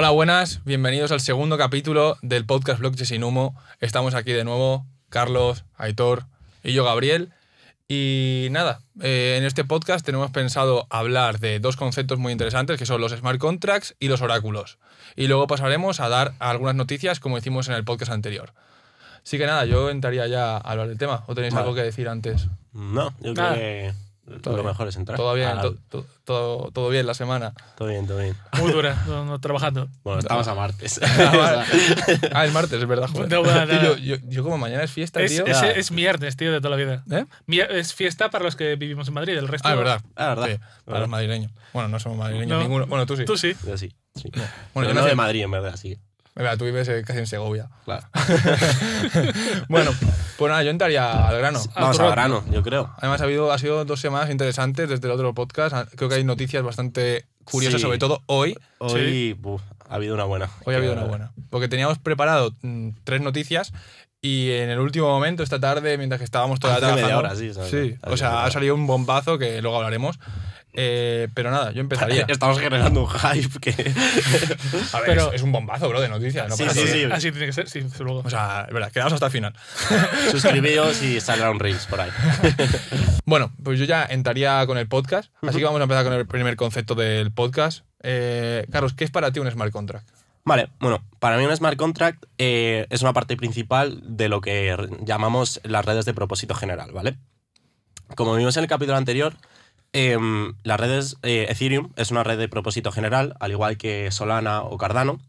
Hola, buenas, bienvenidos al segundo capítulo del podcast Blockchain sin humo. Estamos aquí de nuevo, Carlos, Aitor y yo, Gabriel. Y nada, eh, en este podcast tenemos pensado hablar de dos conceptos muy interesantes que son los smart contracts y los oráculos. Y luego pasaremos a dar algunas noticias como hicimos en el podcast anterior. Así que nada, yo entraría ya a hablar del tema. ¿O tenéis Vale. algo que decir antes? No, yo creo que Todo lo mejor es entrar. ¿Todo bien? Ah, to- to- todo, todo bien la semana? todo bien, todo bien. Muy dura, no, no, trabajando. Bueno, estamos a martes. Ah. Ah, es martes, es verdad. Joder. No, Tío, yo, yo, yo como mañana es fiesta, Es, tío. es, Ya. es viernes, tío, de toda la vida. ¿Eh? Es fiesta para los que vivimos en Madrid, el resto. Ah, es verdad. Ah, verdad. Sí, para los madrileños. Bueno, no somos madrileños No. ninguno. Bueno, tú sí. Tú sí. Yo sí. sí. Bueno, Pero yo no de Madrid, en verdad, sí. Mira, tú vives eh, casi en Segovia. Claro. Bueno, pues nada, yo entraría al grano. Vamos tu a ro- grano, yo creo. Además, ha, habido, ha sido dos semanas interesantes desde el otro podcast. Ah, Creo que hay noticias bastante curiosas, Sí. sobre todo hoy. Hoy buf, ha habido una buena. Hoy ha habido una buena. Porque teníamos preparado mm, tres noticias y en el último momento, esta tarde, mientras que estábamos media trabajando. hora, sí. Sí, o sea, ha salido un bombazo que luego hablaremos. Eh, pero nada, yo empezaría. Estamos generando un hype que. A ver, Pero- es, es un bombazo, bro, de noticias. No Sí, sí, sí. Así tiene que ser, sí, desde luego. O sea, es verdad, quedaos hasta el final. Suscribíos y saldrá un Reels por ahí. Bueno, pues yo ya entraría con el podcast. Así que vamos a empezar con el primer concepto del podcast. Eh, Carlos, ¿qué es para ti un smart contract? Vale, bueno, para mí un smart contract eh, es una parte principal de lo que llamamos las redes de propósito general, ¿vale? Como vimos en el capítulo anterior, em, las redes eh, Ethereum es una red de propósito general, al igual que Solana o Cardano.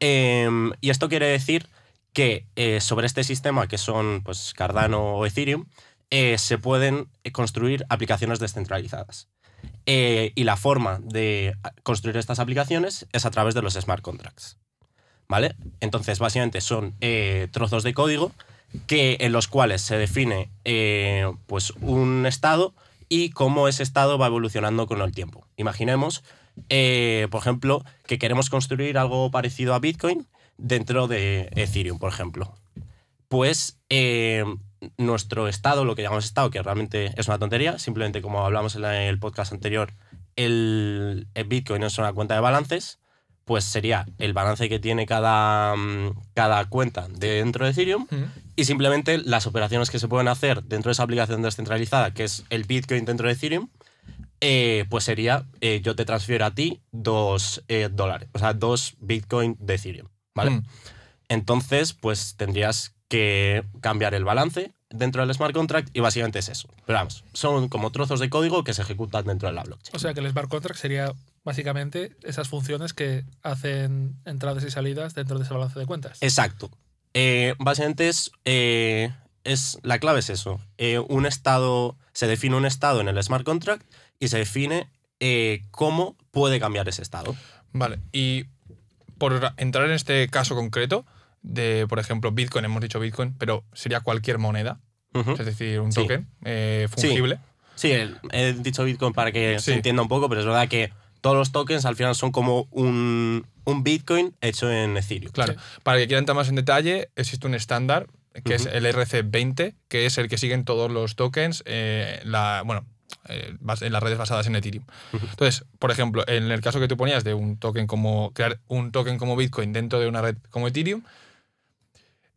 Em, y esto quiere decir que eh, sobre este sistema, que son pues, Cardano o Ethereum, eh, se pueden construir aplicaciones descentralizadas. Y la forma de construir estas aplicaciones es a través de los smart contracts. ¿Vale? Entonces, básicamente son trozos de código que, en los cuales se define pues, un estado y cómo ese estado va evolucionando con el tiempo. Imaginemos, eh, por ejemplo, que queremos construir algo parecido a Bitcoin dentro de Ethereum, por ejemplo. Pues eh, nuestro estado, lo que llamamos estado, que realmente es una tontería, simplemente como hablamos en el podcast anterior, el, el Bitcoin es una cuenta de balances, pues sería el balance que tiene cada, mm, cada cuenta dentro de Ethereum y simplemente las operaciones que se pueden hacer dentro de esa aplicación descentralizada, que es el Bitcoin dentro de Ethereum, eh, pues sería eh, yo te transfiero a ti dos eh, dólares, o sea, dos Bitcoin de Ethereum, ¿vale? Mm. Entonces, pues tendrías que cambiar el balance dentro del smart contract y básicamente es eso. Pero vamos, son como trozos de código que se ejecutan dentro de la blockchain. O sea que el smart contract sería básicamente esas funciones que hacen entradas y salidas dentro de ese balance de cuentas. Exacto. Eh, básicamente es, eh, es. La clave es eso. Eh, un estado. Se define un estado en el smart contract y se define eh, cómo puede cambiar ese estado. Vale, y por entrar en este caso concreto, de, por ejemplo, Bitcoin, hemos dicho Bitcoin, pero sería cualquier moneda, es decir, un Sí. token eh, fungible. Sí, he dicho Bitcoin para que Sí. se entienda un poco, pero es verdad que todos los tokens al final son como un, un Bitcoin hecho en Ethereum. Claro, para que quiera entrar más en detalle, existe un estándar que es el RC20, que es el que siguen todos los tokens, eh, la, bueno, eh, en las redes basadas en Ethereum. Entonces, por ejemplo, en el caso que tú ponías de un token como crear un token como Bitcoin dentro de una red como Ethereum,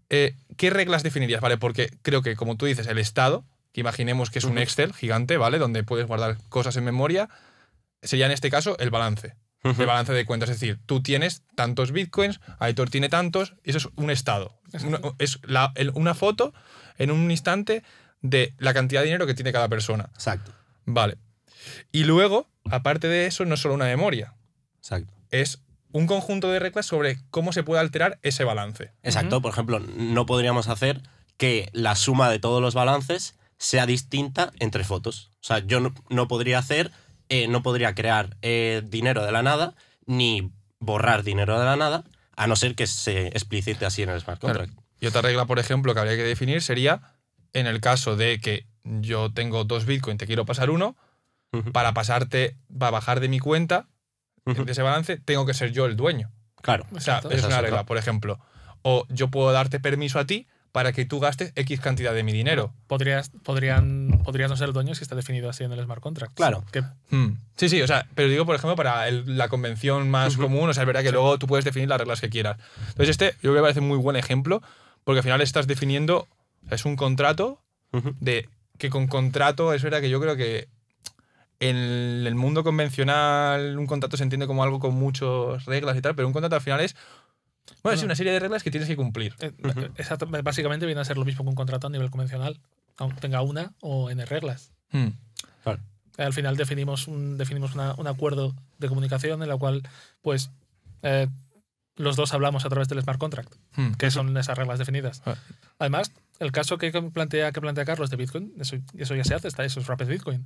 eh, ¿qué reglas definirías? ¿Vale? Porque creo que, como tú dices, el estado, que imaginemos que es un. Excel gigante, ¿vale? Donde puedes guardar cosas en memoria, sería en este caso el balance de balance de cuentas. Es decir, tú tienes tantos bitcoins, Aitor tiene tantos, y eso es un estado. Una- es la- el- una foto en un instante de la cantidad de dinero que tiene cada persona. Exacto, Vale. Y luego, aparte de eso, no es solo una memoria, exacto. es un conjunto de reglas sobre cómo se puede alterar ese balance. Exacto, por ejemplo, no podríamos hacer que la suma de todos los balances sea distinta entre fotos. O sea, yo no, no podría hacer, eh, no podría crear eh, dinero de la nada, ni borrar dinero de la nada, a no ser que se explicite así en el smart Claro. contract. Y otra regla, por ejemplo, que habría que definir sería en el caso de que yo tengo dos bitcoins, te quiero pasar uno, para pasarte, para bajar de mi cuenta, de ese balance, tengo que ser yo el dueño. Claro. O sea, es una regla, por ejemplo. O yo puedo darte permiso a ti para que tú gastes X cantidad de mi dinero. Podrías, podrían, podrías no ser dueños si está definido así en el smart contract. Claro. Que, Hmm. Sí, sí, o sea, pero digo, por ejemplo, para el- la convención más Ujú. común, o sea, es verdad que luego tú puedes definir las reglas que quieras. Entonces, este yo creo que me parece un muy buen ejemplo, porque al final estás definiendo, es un contrato de que con contrato es verdad que yo creo que en el mundo convencional un contrato se entiende como algo con muchas reglas y tal, pero un contrato al final es bueno, es una serie de reglas que tienes que cumplir. eh, exacto, básicamente viene a ser lo mismo que un contrato a nivel convencional, aunque tenga una o n reglas. Hmm. Claro. Al final definimos un, definimos una- un acuerdo de comunicación en la cual, pues, eh, los dos hablamos a través del smart contract, Hmm. que son esas reglas definidas. Ah. Además, el caso que plantea, que plantea Carlos de Bitcoin, eso, eso ya se hace, está, eso es Rapid Bitcoin.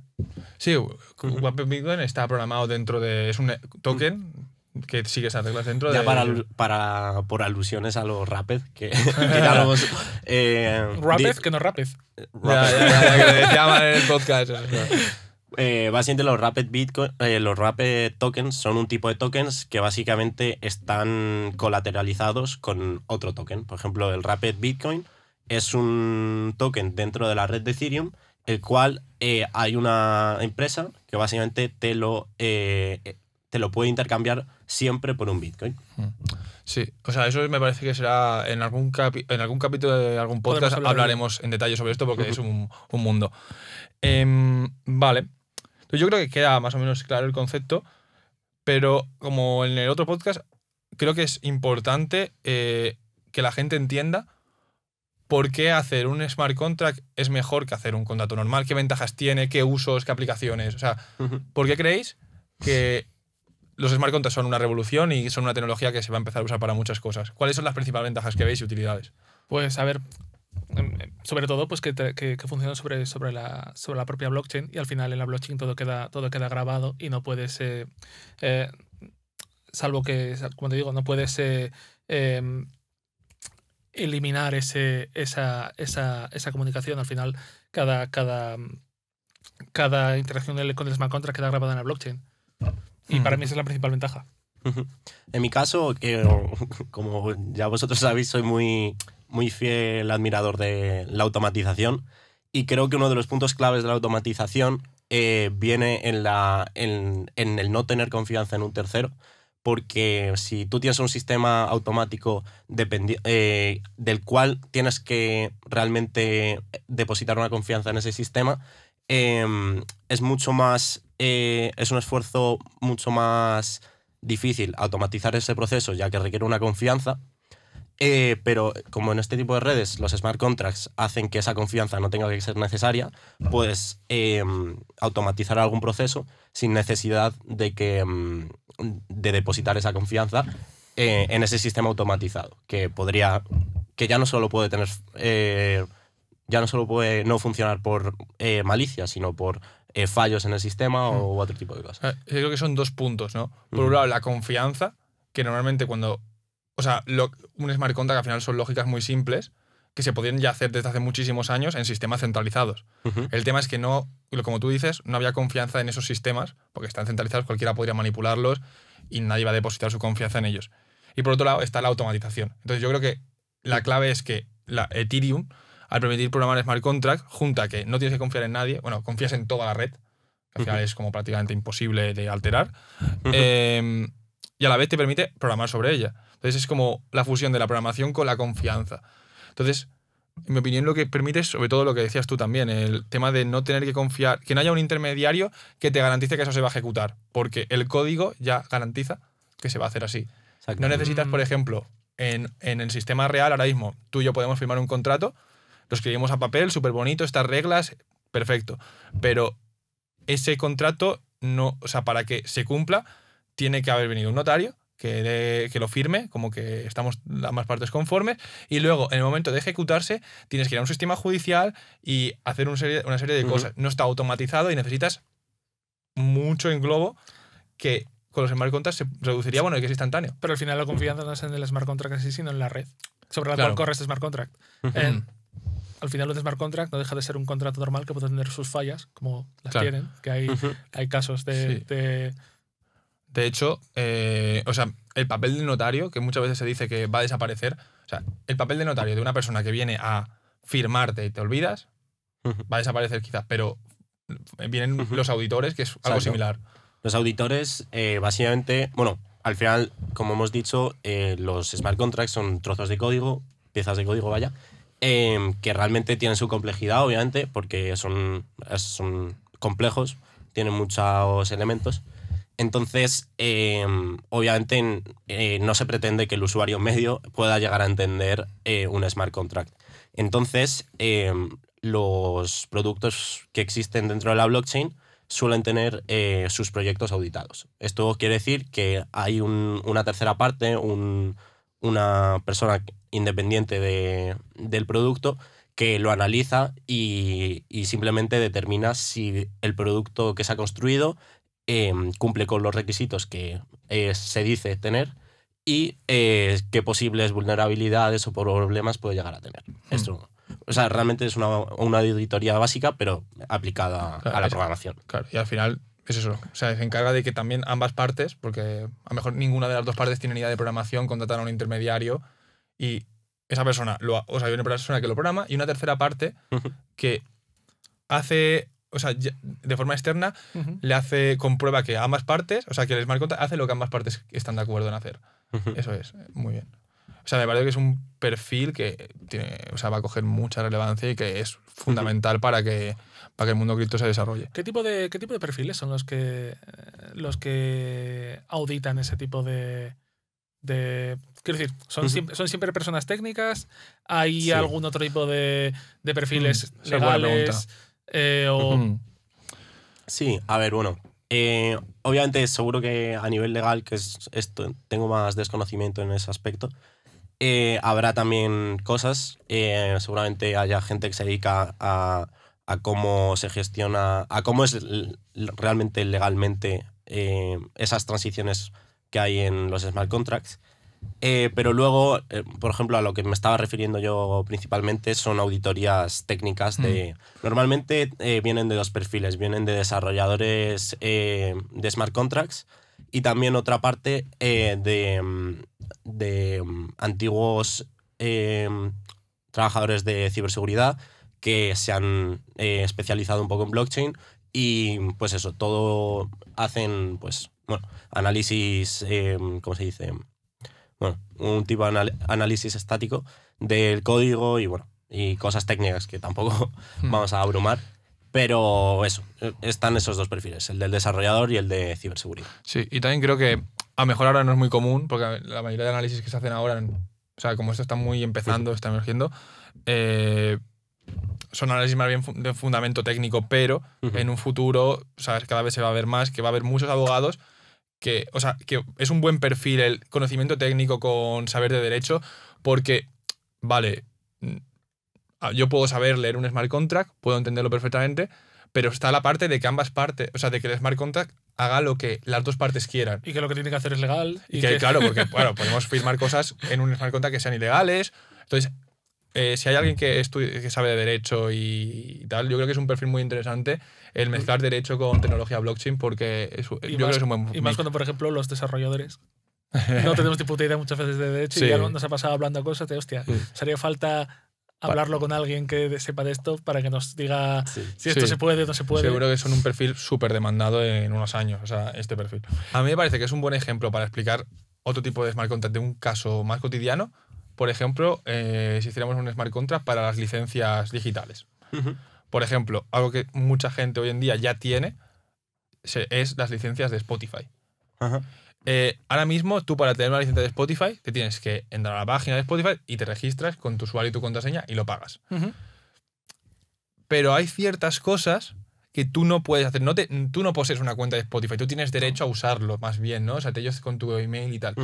Sí, Wapper Bitcoin está programado dentro de. Es un token que sigue esas reglas dentro Ya de. para, para, por alusiones a los Rapid, que, que ya lo hemos... eh, Rapid, di- que no Rapid. Ya, Rapid. ya, ya, ya, que llaman en el podcast. eso. Eh, básicamente los Rapid Bitcoin, eh, los Rapid Tokens son un tipo de tokens que básicamente están colateralizados con otro token. Por ejemplo, el Rapid Bitcoin es un token dentro de la red de Ethereum, el cual eh, hay una empresa que básicamente te lo, te lo puede intercambiar siempre por un Bitcoin. Sí, o sea, eso me parece que será en algún, capi- en algún capítulo de algún podcast hablaremos en detalle sobre esto porque es un, un mundo. Em, vale. Entonces yo creo que queda más o menos claro el concepto, pero como en el otro podcast, creo que es importante eh, que la gente entienda por qué hacer un smart contract es mejor que hacer un contrato normal, qué ventajas tiene, qué usos, qué aplicaciones. O sea, ¿Por qué creéis que los smart contracts son una revolución y son una tecnología que se va a empezar a usar para muchas cosas? ¿Cuáles son las principales ventajas que veis y utilidades? Pues a ver, em, em, sobre todo pues que, te- que, que funciona sobre, sobre, la, sobre la propia blockchain y al final en la blockchain todo queda, todo queda grabado y no puedes, eh, eh, salvo que, como te digo, no puedes eh, em, eliminar ese, esa, esa, esa comunicación. Al final cada, cada, cada interacción con el smart contract queda grabada en la blockchain. Y para mí esa es la principal ventaja. En mi caso, que como ya vosotros sabéis, soy muy, muy fiel admirador de la automatización. Y creo que uno de los puntos claves de la automatización eh, viene en, la, en, en el no tener confianza en un tercero, porque si tú tienes un sistema automático eh, del cual tienes que realmente depositar una confianza en ese sistema, em, es mucho más, eh, es un esfuerzo mucho más difícil automatizar ese proceso ya que requiere una confianza, eh, pero como en este tipo de redes los smart contracts hacen que esa confianza no tenga que ser necesaria, pues eh, automatizar algún proceso sin necesidad de, que, mm, de depositar esa confianza eh, en ese sistema automatizado, que podría, que ya no solo puede tener, ya no solo puede no funcionar por eh, malicia, sino por eh, fallos en el sistema o otro tipo de cosas. Eh, Yo creo que son dos puntos, ¿no? Por un Ujú. lado, la confianza, que normalmente cuando. O sea, lo- un smart contract al final son lógicas muy simples que se podían ya hacer desde hace muchísimos años en sistemas centralizados. El tema es que no, como tú dices, no había confianza en esos sistemas, porque están centralizados, cualquiera podría manipularlos y nadie va a depositar su confianza en ellos. Y por otro lado está la automatización. Entonces yo creo que la clave es que la Ethereum, al permitir programar smart contract, junta que no tienes que confiar en nadie, bueno, confías en toda la red, que al final Ujú. es como prácticamente imposible de alterar, eh, y a la vez te permite programar sobre ella. Entonces es como la fusión de la programación con la confianza. Entonces, en mi opinión, lo que permite es sobre todo lo que decías tú también, el tema de no tener que confiar, que no haya un intermediario que te garantice que eso se va a ejecutar, porque el código ya garantiza que se va a hacer así. No necesitas, por Mm. ejemplo, en, en el sistema real ahora mismo, tú y yo podemos firmar un contrato, lo escribimos a papel, súper bonito, estas reglas, perfecto. Pero ese contrato, no, o sea, para que se cumpla, tiene que haber venido un notario que, que lo firme, como que estamos ambas partes conformes, y luego, en el momento de ejecutarse, tienes que ir a un sistema judicial y hacer un serie- una serie de cosas. No está automatizado y necesitas mucho englobo que con los smart contracts se reduciría, bueno, y que es instantáneo. Pero al final la confianza no es en el smart contract en sí, sino en la red sobre la Claro. cual corre este smart contract. En- al final un smart contract no deja de ser un contrato normal que puede tener sus fallas, como las Claro. tienen, que hay, hay casos de, Sí. de- De hecho, eh, o sea, el papel del notario, que muchas veces se dice que va a desaparecer, o sea, el papel de notario de una persona que viene a firmarte y te olvidas, va a desaparecer quizás, pero vienen los auditores, que es algo Exacto. similar. Los auditores, eh, básicamente, bueno, al final, como hemos dicho, eh, los smart contracts son trozos de código, piezas de código, vaya, em, que realmente tienen su complejidad, obviamente, porque son, son complejos, tienen muchos elementos. Entonces, em, obviamente, en- eh, no se pretende que el usuario medio pueda llegar a entender eh, un smart contract. Entonces, em, los productos que existen dentro de la blockchain suelen tener eh, sus proyectos auditados. Esto quiere decir que hay un- una tercera parte, un- una persona independiente de- del producto que lo analiza y, y simplemente determina si el producto que se ha construido eh, cumple con los requisitos que eh, se dice tener y eh, qué posibles vulnerabilidades o problemas puede llegar a tener. Esto, o sea, realmente es una, una auditoría básica, pero aplicada Claro, a la programación. Claro, y al final es eso. O sea, se encarga de que también ambas partes, porque a lo mejor ninguna de las dos partes tiene ni idea de programación, contratar a un intermediario y esa persona, lo, o sea, hay una persona que lo programa y una tercera parte que hace, o sea, de forma externa, le hace, comprueba que ambas partes, o sea, que el smart contract hace lo que ambas partes están de acuerdo en hacer. Eso es, muy bien. O sea, me parece que es un perfil que tiene, o sea, va a coger mucha relevancia y que es fundamental para que, para que el mundo cripto se desarrolle. ¿Qué tipo de, qué tipo de perfiles son los que, eh, los que auditan ese tipo de... de quiero decir, ¿son, siempre, ¿son siempre personas técnicas? ¿Hay Sí. algún otro tipo de, de perfiles Mm, legales? Eh, o. Sí, a ver, bueno. eh, obviamente, seguro que a nivel legal, que es esto, tengo más desconocimiento en ese aspecto. eh, habrá también cosas. eh, seguramente haya gente que se dedica a, a cómo se gestiona, a cómo es realmente legalmente eh, esas transiciones que hay en los smart contracts. Eh, pero luego, eh, por ejemplo, a lo que me estaba refiriendo yo principalmente son auditorías técnicas de... Normalmente eh, vienen de dos perfiles, vienen de desarrolladores de smart contracts y también otra parte de, mm, de mm, antiguos trabajadores de ciberseguridad que se han eh, especializado un poco en blockchain y pues eso, todo hacen pues, bueno, análisis, eh, ¿cómo se dice? Bueno, un tipo de análisis estático del código y bueno, y cosas técnicas que tampoco Hmm. vamos a abrumar. Pero eso, están esos dos perfiles, el del desarrollador y el de ciberseguridad. Sí, y también creo que a mejor ahora no es muy común, porque la mayoría de análisis que se hacen ahora, o sea, como esto está muy empezando, está emergiendo, eh, son análisis más bien de fundamento técnico, pero Ujú. en un futuro, sea, cada vez se va a ver más, que va a haber muchos abogados que, o sea, que es un buen perfil el conocimiento técnico con saber de derecho, porque, vale, mm, yo puedo saber leer un smart contract, puedo entenderlo perfectamente, pero está la parte de que ambas partes, o sea, de que el smart contract haga lo que las dos partes quieran. y que lo que tiene que hacer es legal. Y que, claro, porque bueno, podemos firmar cosas en un smart contract que sean ilegales. Entonces, eh, si hay alguien que, estudie- que sabe de derecho y tal, yo creo que es un perfil muy interesante el mezclar derecho con tecnología blockchain porque es, yo creo que es un buen y más cuando, por ejemplo, los desarrolladores no tenemos ni puta idea muchas veces de derecho Sí. y ya nos ha pasado hablando cosas de hostia. Sí. Sería falta hablarlo con alguien que sepa de esto para que nos diga Sí. si esto Sí. se puede o no se puede. Seguro que son un perfil súper demandado en unos años, o sea, este perfil. A mí me parece que es un buen ejemplo para explicar otro tipo de smart contract de un caso más cotidiano. Por ejemplo, eh, si hiciéramos un smart contract para las licencias digitales. Por ejemplo, algo que mucha gente hoy en día ya tiene se- es las licencias de Spotify. Eh, ahora mismo, tú para tener una licencia de Spotify, te tienes que entrar a la página de Spotify y te registras con tu usuario y tu contraseña y lo pagas. Pero hay ciertas cosas que tú no puedes hacer. No te, tú no posees una cuenta de Spotify, tú tienes derecho a usarlo más bien, ¿no? O sea, te ellos con tu email y tal.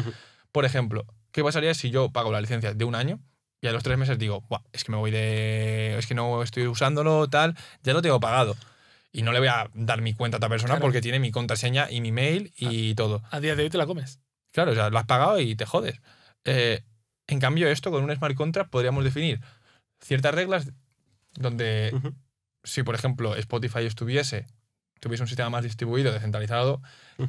Por ejemplo, ¿qué pasaría si yo pago la licencia de un año y a los tres meses digo, "Buah, es que me voy de. es que no estoy usándolo, tal, ya lo tengo pagado. Y no le voy a dar mi cuenta a otra persona Claro. porque tiene mi contraseña y mi mail y todo. A día de hoy te la comes. Claro, o sea, lo has pagado y te jodes. Eh, en cambio, esto con un smart contract podríamos definir ciertas reglas donde si, por ejemplo, Spotify estuviese tuviese un sistema más distribuido, descentralizado,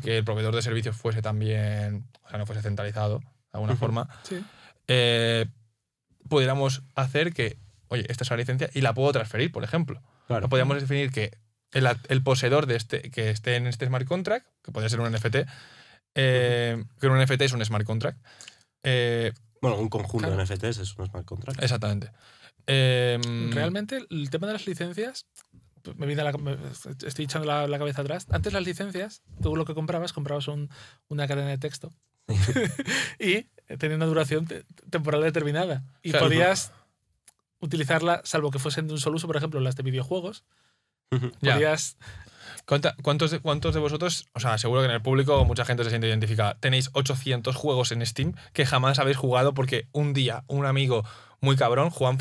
que el proveedor de servicios fuese también, o sea, no fuese centralizado, de alguna forma, Sí. eh, pudiéramos hacer que, oye, esta es la licencia y la puedo transferir, por ejemplo. Claro. No podríamos definir que el, el poseedor de este, que esté en este smart contract, que puede ser un NFT, eh, que un NFT es un smart contract. eh, Bueno, un conjunto Claro. de NFTs es un smart contract. exactamente. Eh, Realmente, el tema de las licencias, me viene a la- me- estoy echando la, la cabeza atrás. Antes las licencias, tú lo que comprabas, comprabas un- una cadena de texto y tenía una duración te- temporal determinada. Y Claro. podías utilizarla, salvo que fuesen de un solo uso, por ejemplo, las de videojuegos. Ya. Podías. ¿Cuánta- ¿Cuántos de, ¿Cuántos de vosotros, o sea, seguro que en el público mucha gente se siente identificada, tenéis 800 juegos en Steam que jamás habéis jugado porque un día un amigo muy cabrón, Juan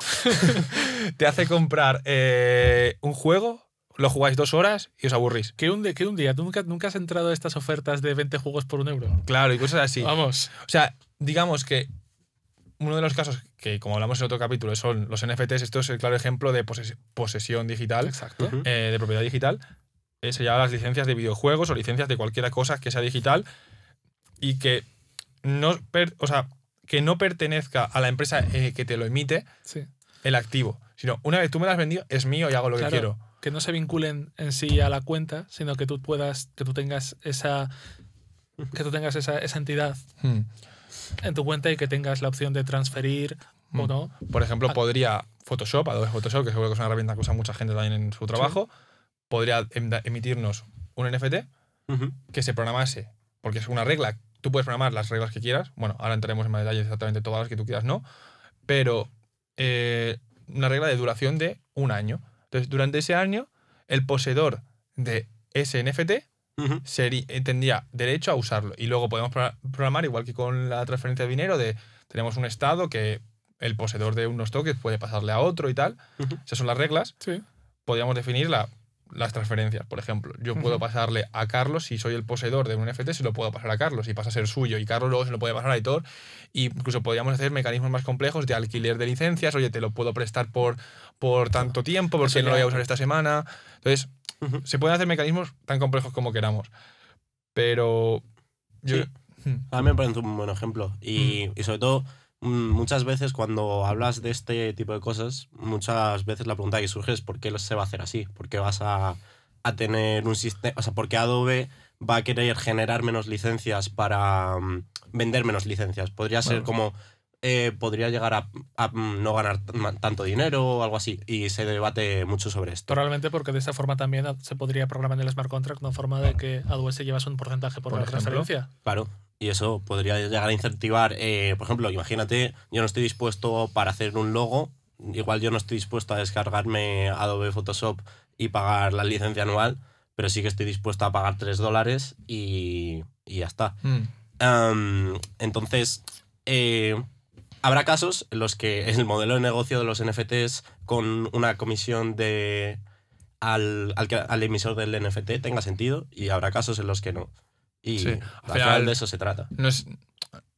te hace comprar eh, un juego, lo jugáis dos horas y os aburrís? Que un, que un día, ¿tú nunca, nunca has entrado a estas ofertas de 20 juegos por un euro? Claro, y cosas así. Vamos. O sea, digamos que uno de los casos que, como hablamos en otro capítulo, son los NFTs. Esto es el claro ejemplo de poses- posesión digital, Exacto. Eh, de propiedad digital. Eh, se llama las licencias de videojuegos o licencias de cualquier cosa que sea digital y que no, o sea, que no pertenezca a la empresa eh, que te lo emite Sí. el activo, sino una vez tú me lo has vendido, es mío y hago lo Claro. que quiero. Que no se vinculen en sí a la cuenta, sino que tú puedas, que tú tengas esa, que tú tengas esa, esa entidad Hmm. en tu cuenta y que tengas la opción de transferir o Mm. no. Por ejemplo, Ah. podría Photoshop, Adobe Photoshop, que seguro que es una herramienta que usa mucha gente también en su trabajo, podría em- emitirnos un NFT que se programase, porque es una regla, tú puedes programar las reglas que quieras, bueno, ahora entraremos en más detalle exactamente todas las que tú quieras, no, pero eh, una regla de duración de un año. Entonces, durante ese año, el poseedor de ese NFT seri- eh, tendría derecho a usarlo. Y luego podemos pro- programar, igual que con la transferencia de dinero, de tenemos un estado que el poseedor de unos tokens puede pasarle a otro y tal. Esas son las reglas. Sí. Podríamos definir la- las transferencias, por ejemplo. Yo puedo pasarle a Carlos, si soy el poseedor de un NFT, se lo puedo pasar a Carlos y pasa a ser suyo. Y Carlos luego se lo puede pasar a Aitor. Y incluso podríamos hacer mecanismos más complejos de alquiler de licencias. Oye, te lo puedo prestar por, por tanto tiempo porque no lo voy a usar esta semana. Entonces, se pueden hacer mecanismos tan complejos como queramos. Pero yo... Sí. A mí me parece un buen ejemplo. Y, y sobre todo, muchas veces cuando hablas de este tipo de cosas, muchas veces la pregunta que surge es ¿por qué se va a hacer así? ¿Por qué vas a, a tener un sistema? O sea, ¿por qué Adobe va a querer generar menos licencias para mm, vender menos licencias? Podría ser como... eh, podría llegar a, a, mm, no ganar tanto dinero o algo así. Y se debate mucho sobre esto. Probablemente porque de esa forma también se podría programar en el smart contract una forma de que AWS llevas un porcentaje por, Por la ejemplo. transferencia. Claro. Y eso podría llegar a incentivar, eh, por ejemplo, imagínate, yo no estoy dispuesto para hacer un logo, igual yo no estoy dispuesto a descargarme Adobe Photoshop y pagar la licencia anual, pero sí que estoy dispuesto a pagar 3 dólares y, y ya está. Mm. Entonces, eh, habrá casos en los que el modelo de negocio de los NFTs con una comisión de al, al emisor del NFT tenga sentido y habrá casos en los que no. Y Sí, al al final final- de eso se trata. no es,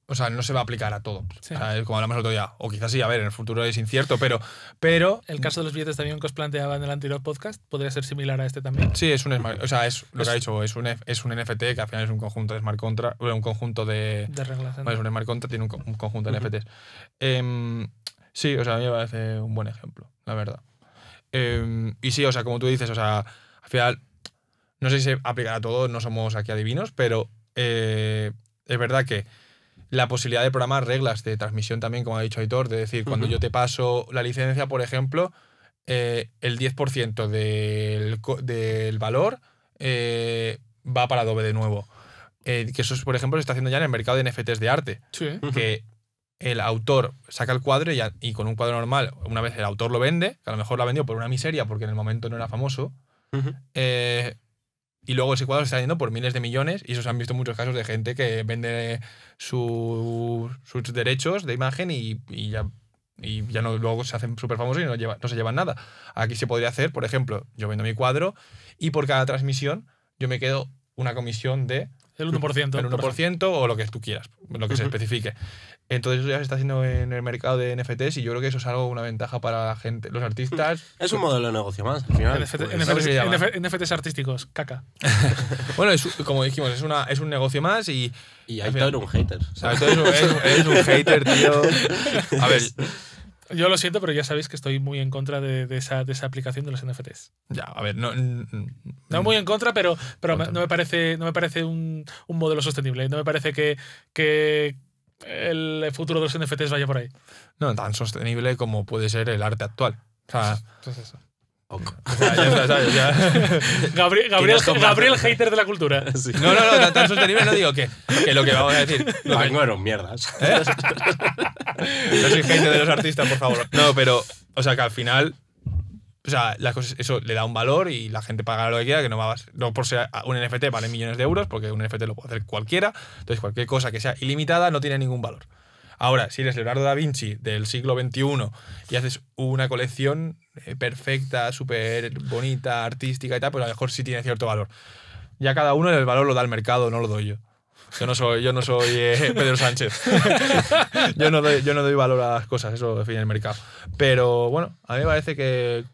o sea, no se va a aplicar a todo. Sí. O sea, como hablamos el otro día. O quizás sí, a ver, en el futuro es incierto, pero, pero El caso de los billetes de avión que os planteaba en el anterior podcast podría ser similar a este también. sí es un smart, o sea, es lo Es- que ha dicho, es un, F- es un NFT que al final es un conjunto de smart contract, bueno, un conjunto de De reglas. ¿no? bueno, es un smart contract tiene un, co- un conjunto de Ujú. NFTs. Em, sí, o sea, a mí me parece un buen ejemplo, la verdad. Em, y sí, o sea, como tú dices, o sea, al final no sé si se aplicará a todos, no somos aquí adivinos, pero eh, es verdad que la posibilidad de programar reglas de transmisión también, como ha dicho Aitor, de decir, cuando yo te paso la licencia, por ejemplo, eh, el 10% del, del valor eh, va para Adobe de nuevo. Eh, que eso, es, por ejemplo, se está haciendo ya en el mercado de NFTs de arte, Sí. que el autor saca el cuadro y, con un cuadro normal, una vez el autor lo vende, que a lo mejor lo ha vendido por una miseria porque en el momento no era famoso, eh, y luego ese cuadro se está vendiendo por miles de millones y eso se han visto muchos casos de gente que vende su- sus derechos de imagen y, y ya, y ya no, luego se hacen súper famosos y no, lleva- no se llevan nada. Aquí se podría hacer, por ejemplo, yo vendo mi cuadro y por cada transmisión yo me quedo una comisión de El 1%. el por 1% o lo que tú quieras, lo que se especifique. Entonces eso ya se está haciendo en el mercado de NFTs y yo creo que eso es algo, una ventaja para la gente, los artistas. Es un modelo de negocio más, al final. NFT, pues. NFTs, NFTs artísticos, caca. Bueno, es, como dijimos, es, una, es un negocio más y... Y hay todo un hater. eres, un- hater, tío. A ver, Yo lo siento, pero ya sabéis que estoy muy en contra de, de esa, de esa aplicación de los NFTs. ya, a ver, no... n- No muy en contra, pero, pero Contra. no me parece, no me parece un, un modelo sostenible. No me parece que, que el futuro de los NFTs vaya por ahí. no tan sostenible como puede ser el arte actual. O sea, Pues eso. Ok. o sea, ya está, ¿sabes? Ya- Gabriel, Gabriel, Gabriel hater de la cultura. Sí. No, no, no, tan, tan sostenible no digo que, que lo que vamos a decir. Lo que, eran mierdas. ¿Eh? No soy gente de los artistas, por favor. No, pero, o sea, que al final, o sea, las cosas, eso le da un valor y la gente paga lo que quiera, que no a, no por ser un NFT vale millones de euros, porque un NFT lo puede hacer cualquiera. Entonces, cualquier cosa que sea ilimitada no tiene ningún valor. Ahora, si eres Leonardo da Vinci del siglo XXI y haces una colección eh, perfecta, súper bonita, artística y tal, pues a lo mejor sí tiene cierto valor. Ya cada uno el valor lo da el mercado, no lo doy yo. Yo no soy, yo no soy eh, Pedro Sánchez. yo, no doy, yo no doy valor a las cosas, eso define el mercado. Pero bueno, a mí me parece que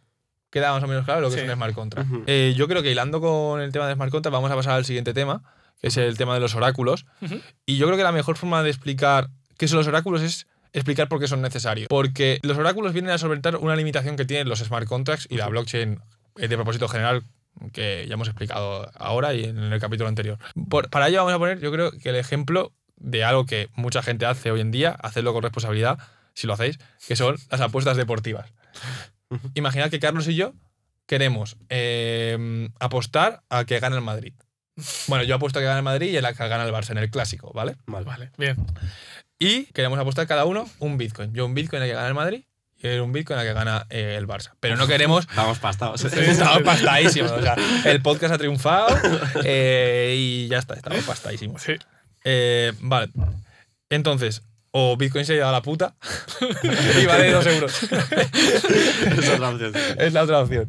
queda más o menos claro lo que Sí. es un smart contract. Ujú. Eh, yo creo que hilando con el tema de smart contract, vamos a pasar al siguiente tema, que es el tema de los oráculos. Ujú. Y yo creo que la mejor forma de explicar qué son los oráculos es explicar por qué son necesarios. Porque los oráculos vienen a solventar una limitación que tienen los smart contracts y la blockchain de propósito general que ya hemos explicado ahora y en el capítulo anterior. Por- para ello vamos a poner, yo creo que el ejemplo de algo que mucha gente hace hoy en día, hacerlo con responsabilidad, si lo hacéis, que son las apuestas deportivas. Imaginad que Carlos y yo queremos eh, apostar a que gane el Madrid. Bueno, yo apuesto a que gane el Madrid y él a que gane el Barça en el clásico, ¿vale? Vale. Vale, bien. Y queremos apostar cada uno un Bitcoin. Yo un Bitcoin a que gana el Madrid y él un Bitcoin a que gana eh, el Barça. Pero no queremos Estamos pastados. Estamos pastadísimos. O sea, el podcast ha triunfado eh, y ya está, estamos pastadísimos. Sí. Eh, vale. Entonces, o Bitcoin se ha ido a la puta y vale dos euros. Esa es la opción. Es la otra opción.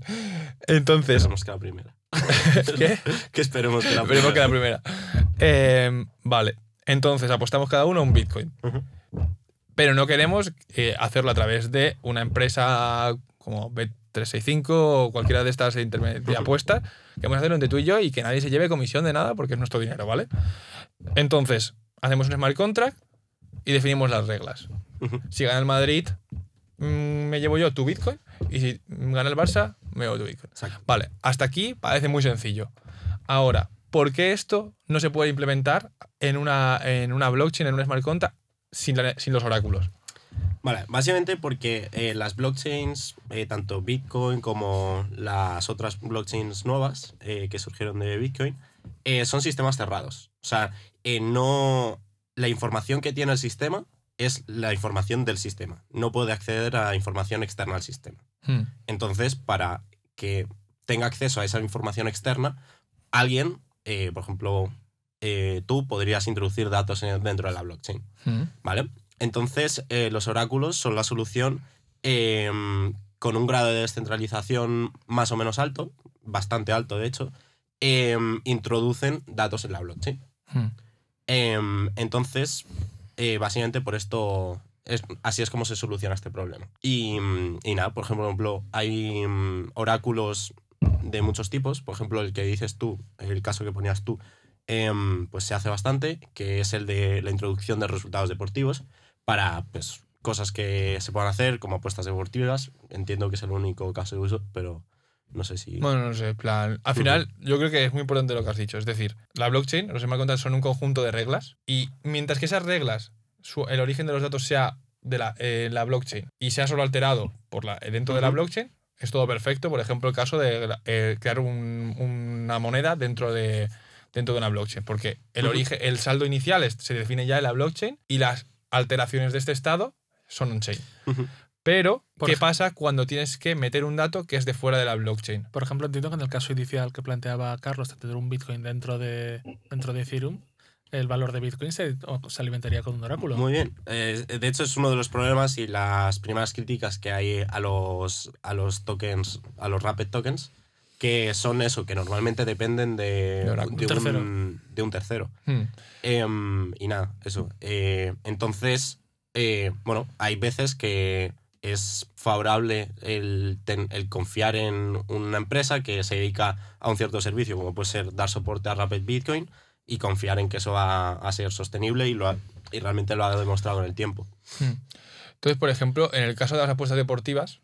Entonces, Esperemos que la primera. ¿qué? Que esperemos que la Esperemos que la primera. primera. Eh, vale. Entonces, apostamos cada uno a un Bitcoin. Pero no queremos eh, hacerlo a través de una empresa como Bet365 o cualquiera de estas de apuestas. Queremos hacerlo entre tú y yo y que nadie se lleve comisión de nada porque es nuestro dinero, ¿vale? Entonces, hacemos un smart contract y definimos las reglas. Si gana el Madrid, mm, me llevo yo tu Bitcoin. Y si gana el Barça, me llevo tu Bitcoin. Exacto. Vale, hasta aquí parece muy sencillo. Ahora, ¿por qué esto no se puede implementar en una, en una blockchain, en un smart contract, sin, la- sin los oráculos? Vale, básicamente porque eh, las blockchains, eh, tanto Bitcoin como las otras blockchains nuevas eh, que surgieron de Bitcoin, son sistemas cerrados. O sea, no. La información que tiene el sistema es la información del sistema. No puede acceder a información externa al sistema. Hmm. Entonces, para que tenga acceso a esa información externa, alguien, eh, por ejemplo, eh, tú podrías introducir datos en- dentro de la blockchain. Hmm. ¿Vale? Entonces, eh, los oráculos son la solución eh, con un grado de descentralización más o menos alto, bastante alto de hecho, eh, introducen datos en la blockchain. Hmm. Eh, entonces, eh, básicamente por esto, es, así es como se soluciona este problema. Y, mm, y nada, por ejemplo, hay mm, oráculos de muchos tipos, por ejemplo, el que dices tú, el caso que ponías tú, em, pues se hace bastante, que es el de la introducción de resultados deportivos para pues, cosas que se puedan hacer como apuestas deportivas. Entiendo que es el único caso de uso, pero no sé si... Bueno, no sé, plan. Al final, yo creo que es muy importante lo que has dicho. Es decir, la blockchain, los smart contracts son un conjunto de reglas y mientras que esas reglas, su- el origen de los datos sea de la, eh, la blockchain y sea solo alterado por la, dentro de la blockchain, es todo perfecto. Por ejemplo, el caso de eh, crear un- una moneda dentro de, dentro de una blockchain, porque el, origen, el saldo inicial es- se define ya en la blockchain y las alteraciones de este estado son on-chain. Pero, Por ¿qué pasa cuando tienes que meter un dato que es de fuera de la blockchain? Por ejemplo, entiendo que en el caso inicial que planteaba Carlos de tener un Bitcoin dentro de, dentro de Ethereum, el valor de Bitcoin se, alimentaría con un oráculo. Muy bien. Eh, de hecho, es uno de los problemas y las primeras críticas que hay a los, a los tokens, a los rapid tokens, que son eso, que normalmente dependen de, de Tercero. un, de un tercero. Hmm. Em, y nada, eso. Eh, entonces, eh, bueno, hay veces que es favorable el, ten- el confiar en una empresa que se dedica a un cierto servicio, como puede ser dar soporte a Rapid Bitcoin, y confiar en que eso va a ser sostenible y, lo ha- y realmente lo ha demostrado en el tiempo. Hmm. Entonces, por ejemplo, en el caso de las apuestas deportivas,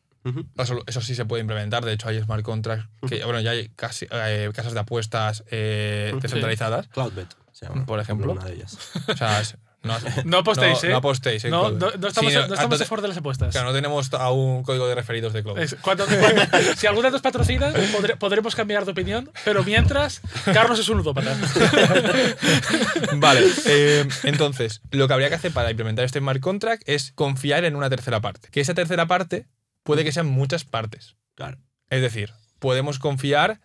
eso, eso sí se puede implementar. De hecho, hay smart contracts, que, bueno, ya hay casi, eh, casas de apuestas eh, Sí. descentralizadas. Cloudbet, se llama, Por ejemplo. Una de ellas. O sea, es- no, No apostéis, no, ¿eh? no apostéis. No, Cloud. no, no estamos, Sí, no estamos a favor de las apuestas. Claro, no tenemos aún código de referidos de Cloud. Es- cuando- cuando- si alguna nos patrocina, podré- podremos cambiar de opinión, pero mientras, Carlos es un ludópata. Vale, eh, entonces, lo que habría que hacer para implementar este smart contract es confiar en una tercera parte. Que esa tercera parte puede que sean muchas partes. Claro. Es decir, podemos confiar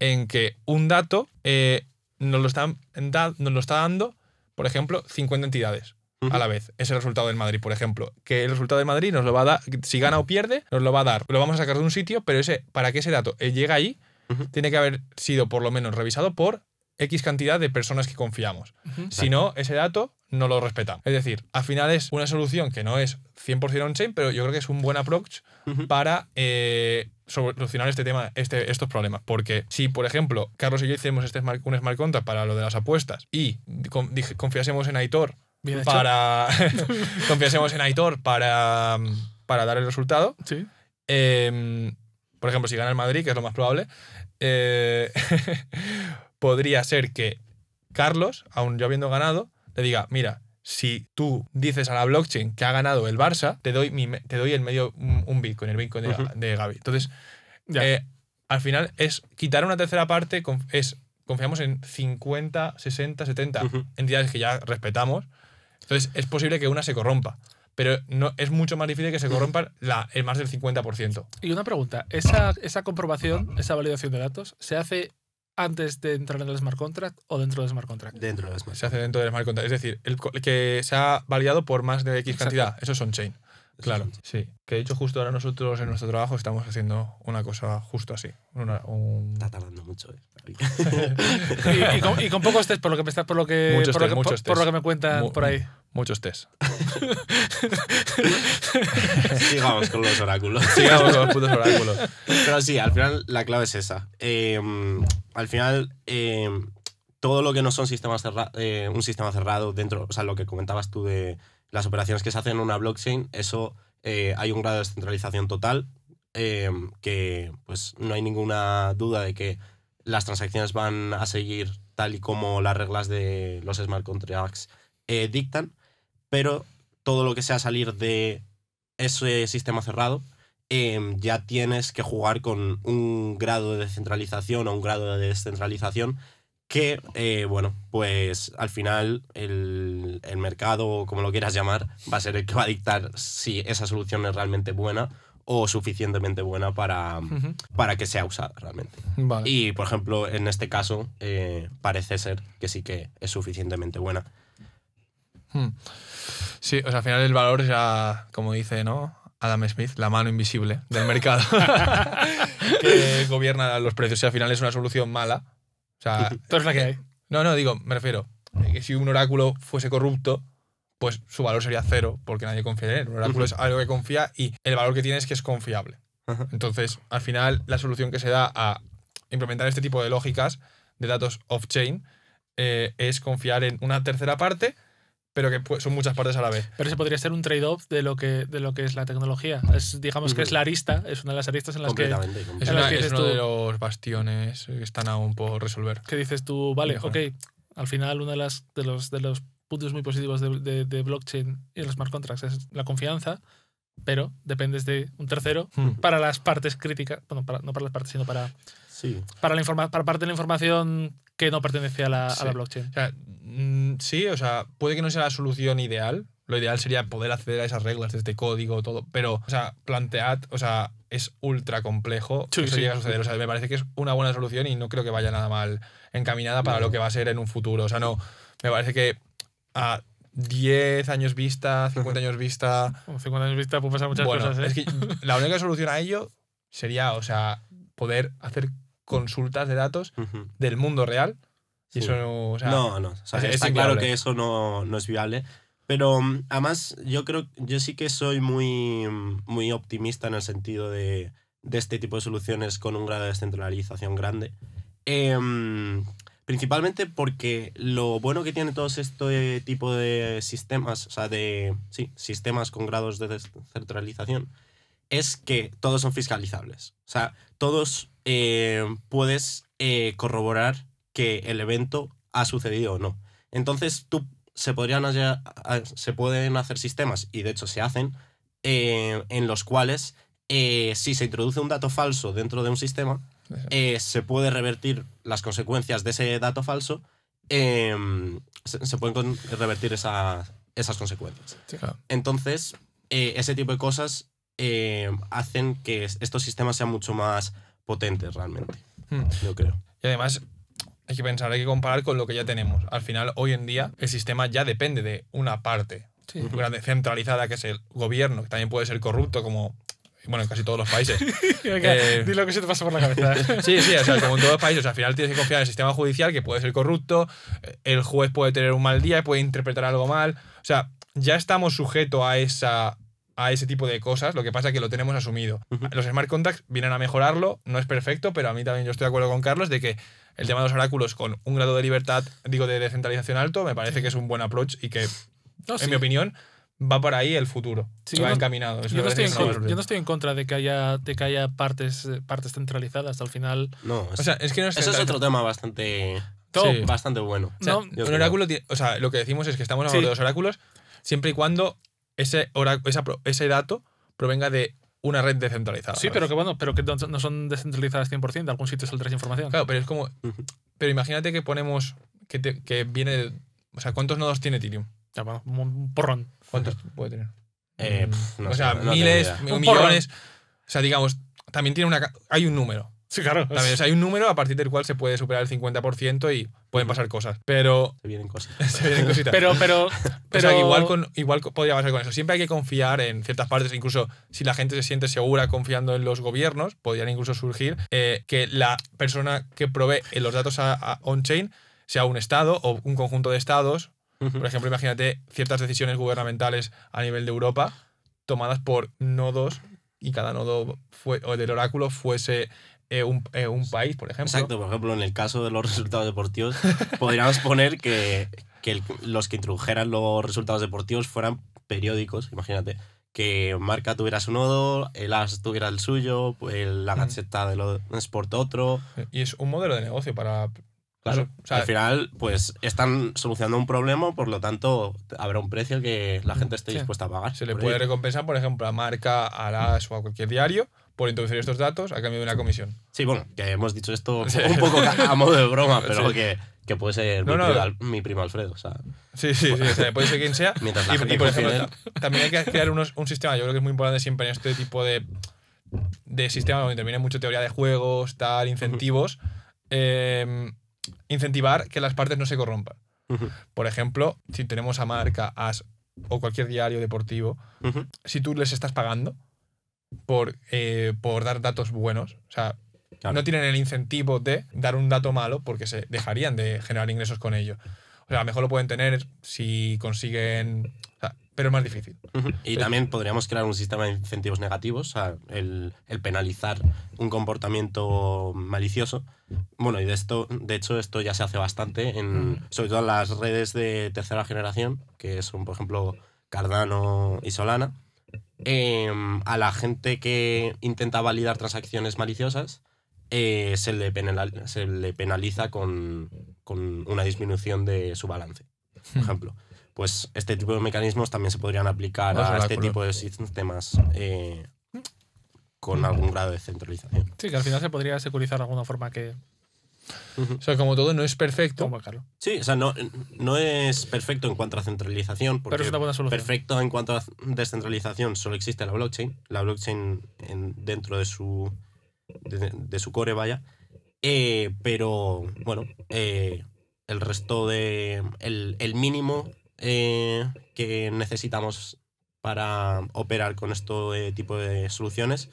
en que un dato eh, nos, lo están da- nos lo está dando, por ejemplo, 50 entidades a la vez. Es el resultado del Madrid, por ejemplo. Que el resultado del Madrid nos lo va a dar, si gana o pierde, nos lo va a dar. Lo vamos a sacar de un sitio, pero ese, para que ese dato eh, llegue ahí, tiene que haber sido por lo menos revisado por X cantidad de personas que confiamos. Si no, ese dato no lo respetamos. Es decir, al final es una solución que no es 100% on-chain, pero yo creo que es un buen approach para eh, solucionar este tema, este, estos problemas. Porque si, por ejemplo, Carlos y yo hicimos este smart- un smart contract para lo de las apuestas y con- dije- confiásemos en Aitor Bien para confiásemos en Aitor para, para dar el resultado, Sí. eh, por ejemplo, si gana el Madrid, que es lo más probable, eh, podría ser que Carlos, aun yo habiendo ganado, le diga, mira, si tú dices a la blockchain que ha ganado el Barça, te doy, mi te doy el medio un, Bitcoin, el Bitcoin de, Gaby. Entonces, eh, al final es quitar una tercera parte, es confiamos en 50, 60, 70 Ujú. entidades que ya respetamos. Entonces, es posible que una se corrompa. Pero no, es mucho más difícil que se corrompa la, el más del 50%. Y una pregunta, ¿esa, esa comprobación, esa validación de datos, se hace antes de entrar en el smart contract o dentro del smart contract? Dentro de Smart. Se hace dentro del smart contract. Es decir, el co- que se ha validado por más de X Exacto. cantidad. Eso es on-chain. Claro, sí. Que de hecho justo ahora nosotros en nuestro trabajo estamos haciendo una cosa justo así. Una- un- Está tardando mucho, eh. Y, y con, y con pocos test, por lo que me está, por lo que, Muchos por, lo que, por- muchos por lo test. que me cuentan Mu- por ahí. Muchos test. Sigamos con los oráculos. Sigamos con los putos oráculos. Pero sí, al final la clave es esa. Eh, al final, eh, todo lo que no son sistemas cerra- eh, un sistema cerrado dentro, o sea, lo que comentabas tú de las operaciones que se hacen en una blockchain, eso hay un grado de descentralización total, que pues no hay ninguna duda de que las transacciones van a seguir tal y como las reglas de los smart contracts dictan, pero todo lo que sea salir de ese sistema cerrado, eh, ya tienes que jugar con un grado de descentralización o un grado de descentralización que, eh, bueno, pues al final el, el mercado, o como lo quieras llamar, va a ser el que va a dictar si esa solución es realmente buena o suficientemente buena para, para que sea usada realmente. Vale. Y, por ejemplo, en este caso, eh, parece ser que sí que es suficientemente buena. Hmm. Sí, o sea, al final el valor será, como dice, ¿no? Adam Smith, la mano invisible del mercado que gobierna los precios. Y al final es una solución mala. O sea, es la que hay. no, no, digo, me refiero que si un oráculo fuese corrupto, pues su valor sería cero, porque nadie confía en él. Un oráculo es algo que confía y el valor que tiene es que es confiable. Entonces, al final, la solución que se da a implementar este tipo de lógicas de datos off-chain eh, es confiar en una tercera parte, pero que son muchas partes a la vez. Pero ese podría ser un trade-off de lo que de lo que es la tecnología. Es, digamos que es la arista, es una de las aristas en las que. Es. En las una- que es uno tú- de los bastiones que están aún por resolver. que dices tú, vale, Mejor. ok, al final uno de, las, de, los, de los puntos muy positivos de, de- de blockchain y los smart contracts es la confianza, pero dependes de un tercero Hmm. para las partes críticas, bueno, para- no para las partes, sino para, Sí. para, la informa- para parte de la información que no pertenece a la, a la Sí. blockchain. O sea, mm, sí, o sea, puede que no sea la solución ideal. Lo ideal sería poder acceder a esas reglas de este código, todo. Pero, o sea, plantead, o sea, es ultra complejo Sí, eso sí. a suceder. O sea, me parece que es una buena solución y no creo que vaya nada mal encaminada para No. lo que va a ser en un futuro. O sea, no, me parece que a 10 años vista, 50 años vista. Con 50 años vista pueden pasar muchas bueno, cosas, ¿eh? es que la única solución a ello sería, o sea, poder hacer consultas de datos del mundo real. Y eso no, o sea, no, no. o sea, es- es está claro que eso no, no es viable. Pero mm, además, yo creo, yo sí que soy muy, mm, muy optimista en el sentido de, de este tipo de soluciones con un grado de descentralización grande. Em, principalmente porque lo bueno que tiene todo este tipo de sistemas, o sea, de sí, sistemas con grados de descentralización, es que todos son fiscalizables. O sea, todos eh, puedes eh, corroborar que el evento ha sucedido o no. Entonces, tú se podrían hacer- a- se pueden hacer sistemas, y de hecho se hacen, eh, en los cuales si se introduce un dato falso dentro de un sistema, se puede revertir las consecuencias de ese dato falso, se, se pueden revertir esa- esas consecuencias. Entonces, ese tipo de cosas hacen que es- estos sistemas sean mucho más potentes realmente, Hmm. yo creo. Y además, hay que pensar, hay que comparar con lo que ya tenemos. Al final, hoy en día, el sistema ya depende de una parte Sí. grande, centralizada, que es el gobierno, que también puede ser corrupto, como, bueno, en casi todos los países. Eh, di lo que se te pasa por la cabeza. Sí, sí, o sea, como en todos los países, al final tienes que confiar en el sistema judicial, que puede ser corrupto, eh, el juez puede tener un mal día, puede interpretar algo mal. O sea, ya estamos sujetos a esa a ese tipo de cosas, lo que pasa es que lo tenemos asumido. Los smart contracts vienen a mejorarlo, no es perfecto, pero a mí también yo estoy de acuerdo con Carlos de que el tema de los oráculos con un grado de libertad, digo, de descentralización alto, me parece que es un buen approach y que, No, en sí. mi opinión, va por ahí el futuro. Sí, va no- encaminado. Yo no, estoy en contra, es yo no estoy en contra de que haya, de que haya partes, partes centralizadas. Al final, No, es- O sea, es que no es eso es otro tema bastante, Sí. bastante bueno. O sea, No, un oráculo, tiene- o sea, lo que decimos es que estamos hablando Sí. de los oráculos siempre y cuando ese, esa ese dato provenga de una red descentralizada. sí, ¿sabes? pero que bueno, pero que no son descentralizadas 100%. De algún sitio saldrá esa información. Claro, pero es como. Pero imagínate que ponemos. Que, te- que viene. de- o sea, ¿cuántos nodos tiene Ethereum? Ya, bueno, un porrón. ¿Cuántos puede tener? Eh, Mm, no o sé, sea, no miles, millones. O sea, digamos, también tiene una. Hay un número. Sí, claro. También, o sea, hay un número a partir del cual se puede superar el 50% y pueden pasar cosas. Pero. Se vienen cosas. se vienen cositas. pero, pero, O pero sea, igual, con, igual podría pasar con eso. Siempre hay que confiar en ciertas partes, incluso si la gente se siente segura confiando en los gobiernos, podrían incluso surgir eh, que la persona que provee los datos a, a on-chain sea un estado o un conjunto de estados. Por ejemplo, imagínate ciertas decisiones gubernamentales a nivel de Europa tomadas por nodos y cada nodo fue, o del oráculo fuese eh, un, eh, un país, por ejemplo. Exacto, por ejemplo, en el caso de los resultados deportivos, podríamos poner que, que el- los que introdujeran los resultados deportivos fueran periódicos, imagínate. Que Marca tuviera su nodo, el As tuviera el suyo, el- la Mm. Gaceta de los Sport otro. Y es un modelo de negocio para... Claro, o sea, al final, pues están solucionando un problema, por lo tanto, habrá un precio que la gente esté Sí. dispuesta a pagar. Se le puede ello. recompensar, por ejemplo, a Marca, a las o a cualquier diario por introducir estos datos a cambio de una comisión. Sí, bueno, que hemos dicho esto Sí. un poco a modo de broma, pero Sí. que, que puede ser No, mi, no. primo, Al- mi primo Alfredo. O sea, Sí, sí, sí. O sea, puede ser quien sea. Mientras la y, gente y, por confíe ejemplo, en él. ta- también hay que crear unos- un sistema, yo creo que es muy importante siempre en este tipo de, de sistemas donde interviene mucho teoría de juegos, tal, incentivos, eh, incentivar que las partes no se corrompan. Por ejemplo, si tenemos a Marca, As o cualquier diario deportivo, si tú les estás pagando por, eh, por dar datos buenos, o sea, Claro. no tienen el incentivo de dar un dato malo porque se dejarían de generar ingresos con ello. O sea, a lo mejor lo pueden tener si consiguen... o sea, pero es más difícil. Ujú. Y Sí. también podríamos crear un sistema de incentivos negativos, o sea, el, el penalizar un comportamiento malicioso. Bueno, y de esto, de hecho, esto ya se hace bastante, en, Mm. sobre todo en las redes de tercera generación, que son, por ejemplo, Cardano y Solana. Em, a la gente que intenta validar transacciones maliciosas, eh, se, le penala- se le penaliza con, con una disminución de su balance, por ejemplo. Pues este tipo de mecanismos también se podrían aplicar a este tipo de sistemas eh, con algún grado de centralización. sí, que al final se podría securizar de alguna forma que. O sea, como todo no es perfecto. Sí, o sea, no, no es perfecto en cuanto a centralización, porque Pero es una buena solución. perfecto en cuanto a descentralización solo existe la blockchain, la blockchain en- dentro de su, de, de su core, vaya. Eh, pero, bueno, eh, el resto de... El, el mínimo eh, que necesitamos para operar con este tipo de soluciones,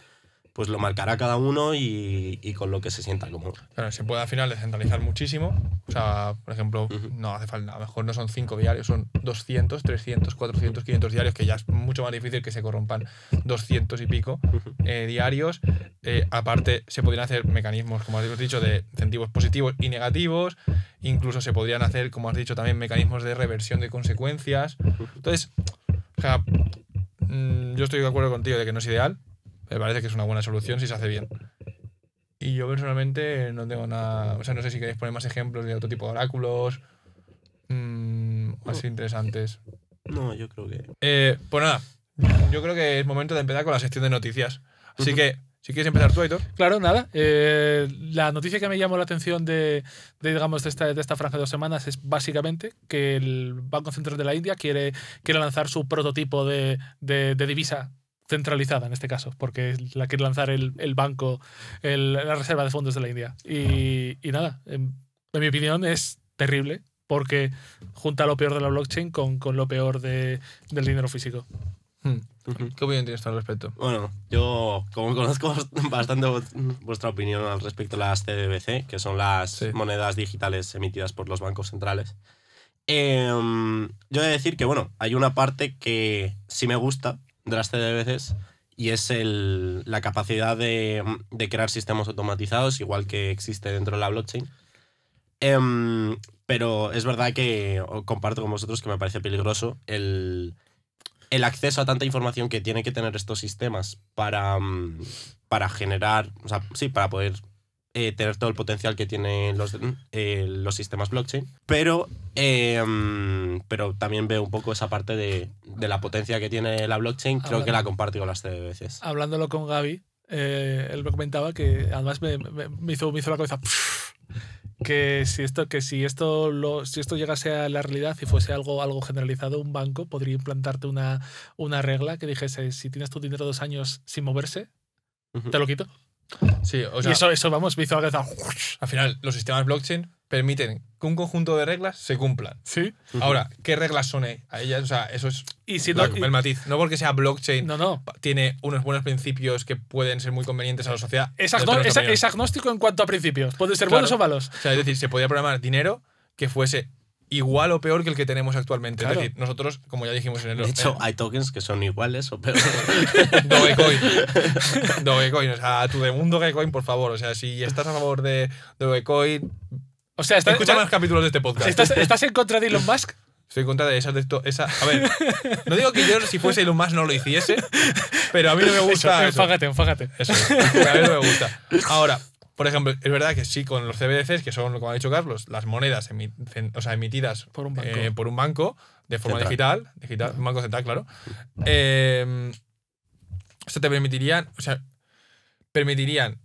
pues lo marcará cada uno y, y con lo que se sienta cómodo. Claro, se puede al final descentralizar muchísimo. O sea, por ejemplo, no hace falta, a lo mejor no son 5 diarios, son 200, 300, 400, 500 diarios, que ya es mucho más difícil que se corrompan 200 y pico eh, diarios. Eh, aparte, se podrían hacer mecanismos, como has dicho, de incentivos positivos y negativos. Incluso se podrían hacer, como has dicho, también mecanismos de reversión de consecuencias. Entonces, o sea, mm, yo estoy de acuerdo contigo de que no es ideal. Me parece que es una buena solución si se hace bien. Y yo personalmente no tengo nada. O sea, no sé si queréis poner más ejemplos de otro tipo de oráculos. mm, así interesantes. No, yo creo que. Eh, pues nada, yo creo que es momento de empezar con la sección de noticias. Así que, si quieres empezar tú, Aitor. Claro, nada. eh, la noticia que me llamó la atención de, de, digamos, de esta, de esta franja de dos semanas es básicamente que el Banco Central de la India quiere, quiere lanzar su prototipo de, de- de divisa centralizada en este caso, porque la quiere lanzar el, el banco, el- la Reserva de Fondos de la India. Y, y nada, en, en mi opinión es terrible porque junta lo peor de la blockchain con, con lo peor de- del dinero físico. Hmm. ¿Qué opinión tienes al respecto? Bueno, yo como conozco bastante vuestra opinión al respecto de las CDBC, que son las Sí. monedas digitales emitidas por los bancos centrales, em, yo he de decir que, bueno, hay una parte que sí me gusta de CDBCs y es el- la capacidad de, de crear sistemas automatizados, igual que existe dentro de la blockchain. Em, pero es verdad que comparto con vosotros que me parece peligroso el, el acceso a tanta información que tienen que tener estos sistemas para, mm, para generar, o sea, sí, para poder eh, tener todo el potencial que tienen los, eh, los sistemas blockchain. Pero, eh, mm, pero también veo un poco esa parte de, de la potencia que tiene la blockchain. Creo que la comparto con las CDBCs. hablándolo con Gaby, eh, él me comentaba que además me, me- me hizo, me hizo la cabeza que si esto que si esto lo, si esto llegase a la realidad y fuese algo algo generalizado un banco podría implantarte una, una regla que dijese si tienes tu dinero dos años sin moverse te lo quito Sí, o sea, y eso eso vamos al final, los sistemas blockchain permiten que un conjunto de reglas se cumplan. sí. Ahora, ¿qué reglas son e- a ellas? O sea, eso es y si el matiz. No porque sea blockchain, no no tiene unos buenos principios que pueden ser muy convenientes a la sociedad. es, agno- agnóstico en cuanto a principios pueden ser Claro. buenos o malos O sea, es decir, se podía programar dinero que fuese igual o peor que el que tenemos actualmente. Claro. Es decir, nosotros, como ya dijimos en el. De hecho, hay tokens que son iguales o peor. Dogecoin. Dogecoin. O sea, tu de un Dogecoin, por favor. O sea, si estás a favor de Dogecoin, o sea estás, escucha más capítulos de este podcast. estás, estás en contra de Elon Musk Estoy en contra de esas de esto- esa. A ver, no digo que yo si fuese Elon Musk no lo hiciese, pero a mí no me gusta. Eso, eso. enfágate enfágate Eso, a mí no me gusta. Ahora, por ejemplo, es verdad que sí, con los CBDCs, que son, como ha dicho Carlos, las monedas emi- cen- o sea, emitidas Por un banco. eh, por un banco de forma Central. digital, digital, un banco central, claro. Eh, esto te permitirían, o sea, permitirían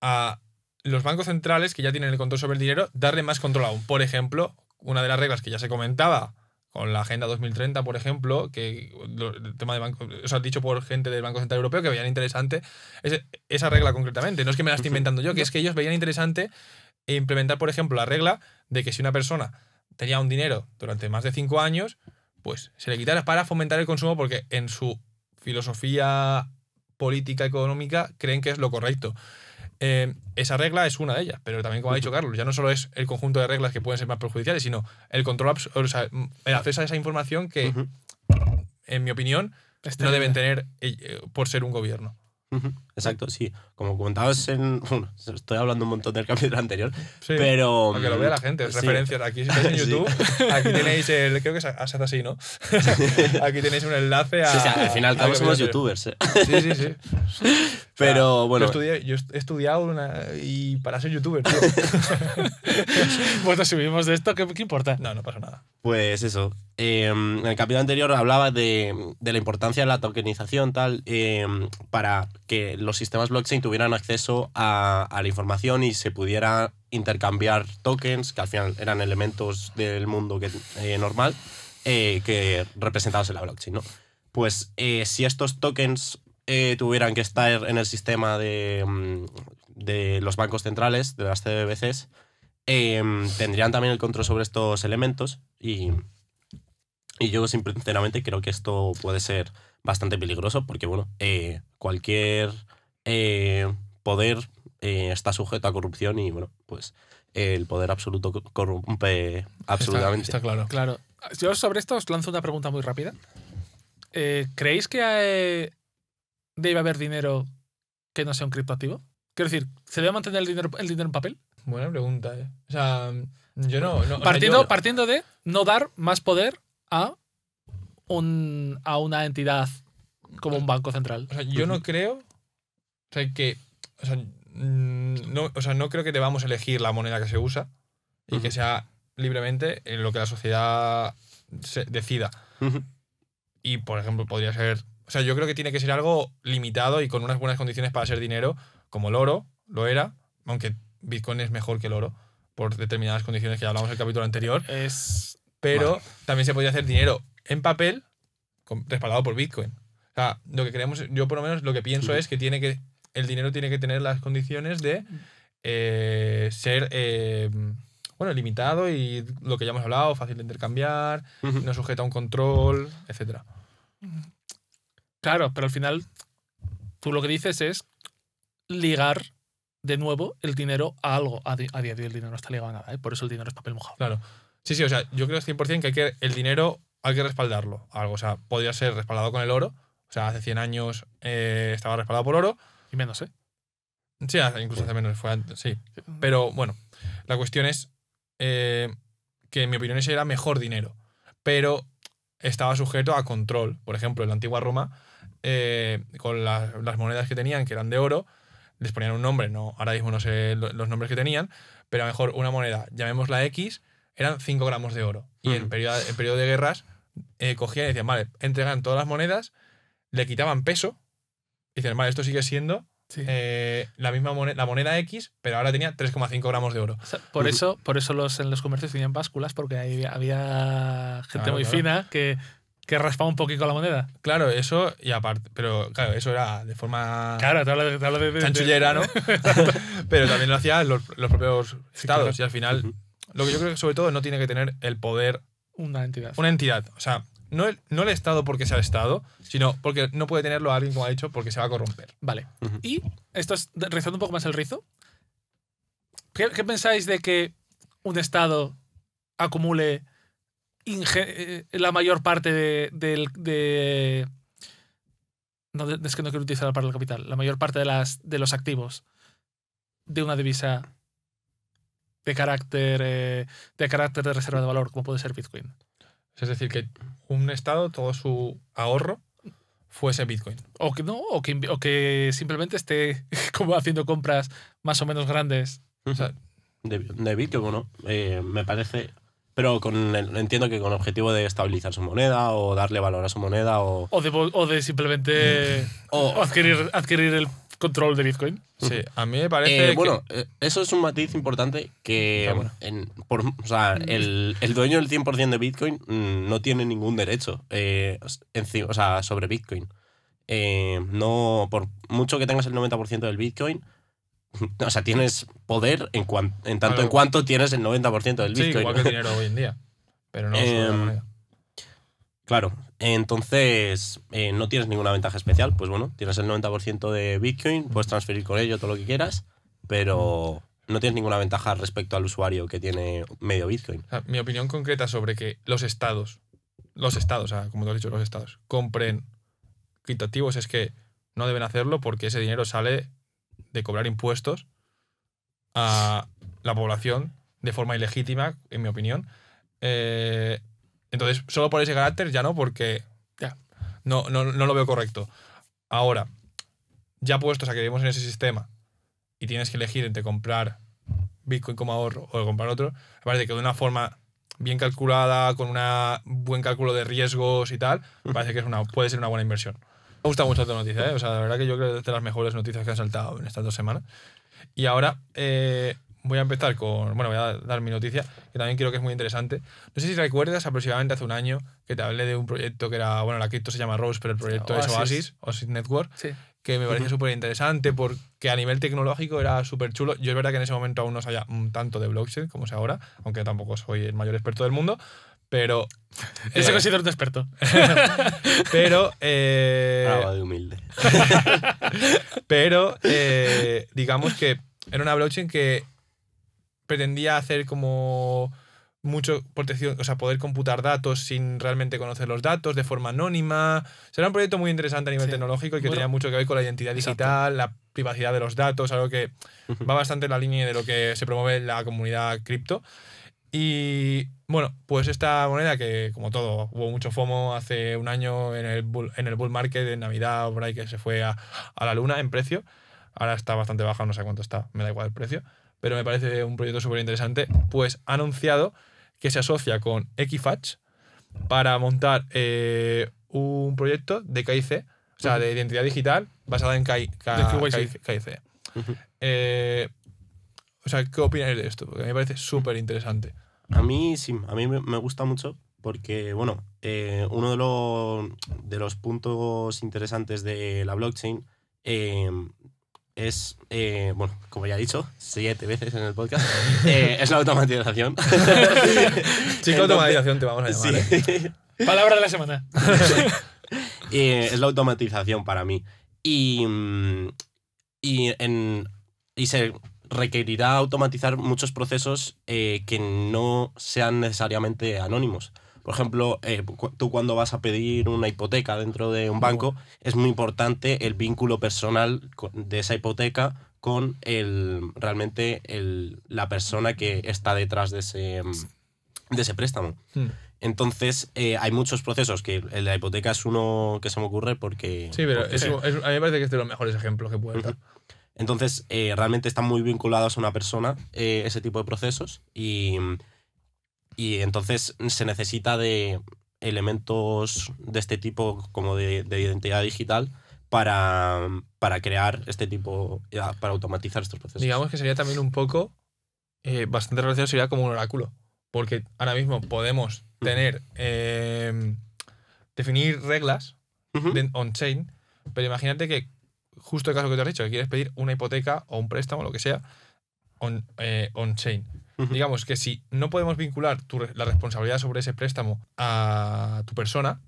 a los bancos centrales que ya tienen el control sobre el dinero darle más control aún. Por ejemplo, una de las reglas que ya se comentaba con la Agenda 2030, por ejemplo, que el tema de banco, o sea, dicho por gente del Banco Central Europeo que veían interesante ese- esa regla concretamente. No es que me la esté inventando yo, que es que ellos veían interesante implementar, por ejemplo, la regla de que si una persona tenía un dinero durante más de cinco años, pues se le quitara para fomentar el consumo porque en su filosofía política económica creen que es lo correcto. Eh, esa regla es una de ellas, pero también, como ha dicho Carlos, ya no solo es el conjunto de reglas que pueden ser más perjudiciales, sino el control, o sea, el acceso a esa información que, en mi opinión, Es no deben tener eh, por ser un gobierno. Exacto, sí. Como comentabas en. Bueno, estoy hablando un montón del capítulo anterior, Sí. pero. Para que lo vea la gente, sí. referencias. Aquí si estáis en Sí. YouTube, aquí tenéis el. Creo que es a- así, ¿no? aquí tenéis un enlace a. Sí, sí, al final al todos somos youtubers, ¿eh? Sí, sí, sí. Pero Yo, bueno. estudié- yo he estudiado una- y para ser youtuber, tío. Bueno, si vivimos de esto, ¿qué, qué importa? No, no pasa nada. Pues eso. eh, en el capítulo anterior hablaba de, de la importancia de la tokenización, tal, eh, para que los sistemas blockchain tuvieran acceso a, a la información y se pudiera intercambiar tokens, que al final eran elementos del mundo que, eh, normal, eh, que representados en la blockchain, ¿no? Pues eh, si estos tokens eh, tuvieran que estar en el sistema de, mm, de los bancos centrales, de las CBBCs, em, tendrían también el control sobre estos elementos y, y yo sinceramente creo que esto puede ser bastante peligroso porque, bueno, eh, cualquier eh, poder eh, está sujeto a corrupción y, bueno, pues el poder absoluto co- corrompe absolutamente. Está, está claro. Claro. Yo sobre esto os lanzo una pregunta muy rápida. Eh, ¿Creéis que debe haber dinero que no sea un criptoactivo? Quiero decir, ¿se debe mantener el dinero, el dinero en papel? Buena pregunta, ¿eh? O sea, yo no. no o sea, partiendo, yo- partiendo de no dar más poder a, un, a una entidad como un banco central. O sea, yo no creo. O sea, que. O sea, mm, no, o sea, no creo que debamos elegir la moneda que se usa y que sea libremente en lo que la sociedad se decida. Y, por ejemplo, podría ser. O sea, yo creo que tiene que ser algo limitado y con unas buenas condiciones para ser dinero, como el oro, lo era, aunque Bitcoin es mejor que el oro, por determinadas condiciones que ya hablamos en el capítulo anterior. Es. Pero también se podría hacer dinero en papel respaldado por Bitcoin. O sea, lo que queremos, yo por lo menos lo que pienso es que tiene que el dinero tiene que tener las condiciones de eh, ser eh, bueno limitado y lo que ya hemos hablado, fácil de intercambiar, no sujeto a un control, etcétera. Claro, pero al final tú lo que dices es ligar de nuevo el dinero a algo. A, día de hoy el dinero no está ligado a nada, ¿eh? por eso el dinero es papel mojado. Claro. Sí, sí, o sea, yo creo 100% que, hay que el dinero hay que respaldarlo. Algo, o sea, podría ser respaldado con el oro. O sea, hace 100 años eh, estaba respaldado por oro. Y menos, ¿eh? Sí, incluso hace menos, fue antes, sí. Pero bueno, la cuestión es eh, que en mi opinión ese era mejor dinero, pero estaba sujeto a control. Por ejemplo, en la antigua Roma, eh, con la- las monedas que tenían, que eran de oro, les ponían un nombre, no, ahora mismo no sé lo- los nombres que tenían, pero a lo mejor una moneda, llamémosla X, eran 5 gramos de oro. Y en, periodo, en periodo de guerras, eh, cogían y decían, vale, entregan todas las monedas, le quitaban peso, y dicen, vale, esto sigue siendo Sí. eh, la misma moneda, la moneda X, pero ahora tenía 3,5 gramos de oro. O sea, por eso, por eso los, en los comercios tenían básculas, porque ahí había gente Claro, muy claro. fina que, que raspaba un poquito la moneda. Claro, eso, y aparte, pero claro, eso era de forma Claro, te hablo de. Te hablo de- de- chanchullera, ¿no? pero también lo hacían los, los propios estados, claro. y al final, lo que yo creo que sobre todo no tiene que tener el poder Una entidad. una entidad. O sea, no el, no el Estado porque sea el Estado, sino porque no puede tenerlo alguien, como ha dicho, porque se va a corromper. Vale. Y esto es rizando un poco más el rizo. ¿Qué, qué pensáis de que un Estado acumule la mayor parte de, no, de- es que no quiero utilizar la palabra capital. La mayor parte de, las, de los activos de una divisa de carácter, eh, de carácter de reserva de valor, como puede ser Bitcoin. Es decir, que un Estado, todo su ahorro, fuese Bitcoin. O que no, o que, o que simplemente esté como haciendo compras más o menos grandes. O sea, De, de Bitcoin, ¿no? Eh, me parece. Pero con el- entiendo que con objetivo de estabilizar su moneda o darle valor a su moneda o. O de, o de simplemente o adquirir, adquirir el control de Bitcoin. sí, a mí me parece Eh, que- bueno, eh, eso es un matiz importante que bueno. en- por- o sea, el, el dueño del 100% de Bitcoin mm, no tiene ningún derecho eh, enci- o sea, sobre Bitcoin. Eh, no, por mucho que tengas el 90% del Bitcoin, o sea, tienes poder en, cuan- en tanto Claro. en cuanto tienes el 90% del sí, Bitcoin. igual que el dinero hoy en día. Pero no moneda. Claro, entonces eh, no tienes ninguna ventaja especial. Pues bueno, tienes el 90% de Bitcoin, puedes transferir con ello todo lo que quieras, pero no tienes ninguna ventaja respecto al usuario que tiene medio Bitcoin. O sea, mi opinión concreta sobre que los estados, los estados, o sea, como te has dicho, los estados, compren criptoactivos es que no deben hacerlo porque ese dinero sale de cobrar impuestos a la población de forma ilegítima, en mi opinión. Eh, entonces, solo por ese carácter ya no, porque Ya. no, no, no lo veo correcto. Ahora, ya puestos a que vivimos en ese sistema y tienes que elegir entre comprar Bitcoin como ahorro o comprar otro, me parece que de una forma bien calculada, con un buen cálculo de riesgos y tal, parece que es una, puede ser una buena inversión. Me gusta mucho esta noticia, ¿eh? o sea, la verdad que yo creo que es de las mejores noticias que han saltado en estas dos semanas. Y ahora eh, voy a empezar con, bueno, voy a dar mi noticia, que también creo que es muy interesante. No sé si recuerdas aproximadamente hace un año que te hablé de un proyecto que era, bueno, la cripto se llama Rose, pero el proyecto es Oasis. Oasis, Oasis Network, Sí. que me parecía súper interesante porque a nivel tecnológico era súper chulo. Yo es verdad que en ese momento aún no sabía un tanto de blockchain como sé ahora, aunque tampoco soy el mayor experto del mundo, Pero. Yo se eh, considero un experto. pero. eh, de humilde. pero. eh, digamos que era una blockchain que pretendía hacer como mucho protección, o sea, poder computar datos sin realmente conocer los datos de forma anónima. O era un proyecto muy interesante a nivel Sí. tecnológico y que Bueno, tenía mucho que ver con la identidad exacto. digital, la privacidad de los datos, algo que va bastante en la línea de lo que se promueve en la comunidad cripto. Y bueno, pues esta moneda que, como todo, hubo mucho FOMO hace un año en el bull, en el bull market de Navidad o por ahí que se fue a, a la luna en precio. Ahora está bastante baja, no sé cuánto está, me da igual el precio. Pero me parece un proyecto súper interesante. Pues ha anunciado que se asocia con Equifax para montar eh, un proyecto de KIC, o sea, de identidad digital basada en KI. KIC. Eh, o sea, ¿qué opináis de esto? Porque a mí me parece súper interesante. A mí sí, a mí me gusta mucho porque, bueno, eh, uno de, los de los puntos interesantes de la blockchain eh, es, eh, bueno, como ya he dicho, siete veces en el podcast, eh, es la automatización. Chico, automatización te vamos a llamar. Sí. ¿eh? Palabra de la semana. Eh, es la automatización para mí. Y, mm, y, en, y se requerirá automatizar muchos procesos eh, que no sean necesariamente anónimos. Por ejemplo, eh, cu- tú cuando vas a pedir una hipoteca dentro de un banco, es muy importante el vínculo personal de esa hipoteca con el, realmente el, la persona que está detrás de ese, de ese préstamo. Hmm. Entonces, eh, hay muchos procesos que la hipoteca es uno que se me ocurre porque... Sí, pero porque es, es- a mí me parece que es de los mejores ejemplos que puede dar. Entonces, eh, realmente están muy vinculados a una persona eh, ese tipo de procesos y, y entonces se necesita de elementos de este tipo como de, de identidad digital para, para crear este tipo, para automatizar estos procesos. Digamos que sería también un poco, eh, bastante relacionado, sería como un oráculo. Porque ahora mismo podemos tener, definir reglas on-chain, pero imagínate que justo el caso que te has dicho, que quieres pedir una hipoteca o un préstamo, lo que sea, on, eh, on-chain. Digamos que si no podemos vincular tu la responsabilidad sobre ese préstamo a tu persona,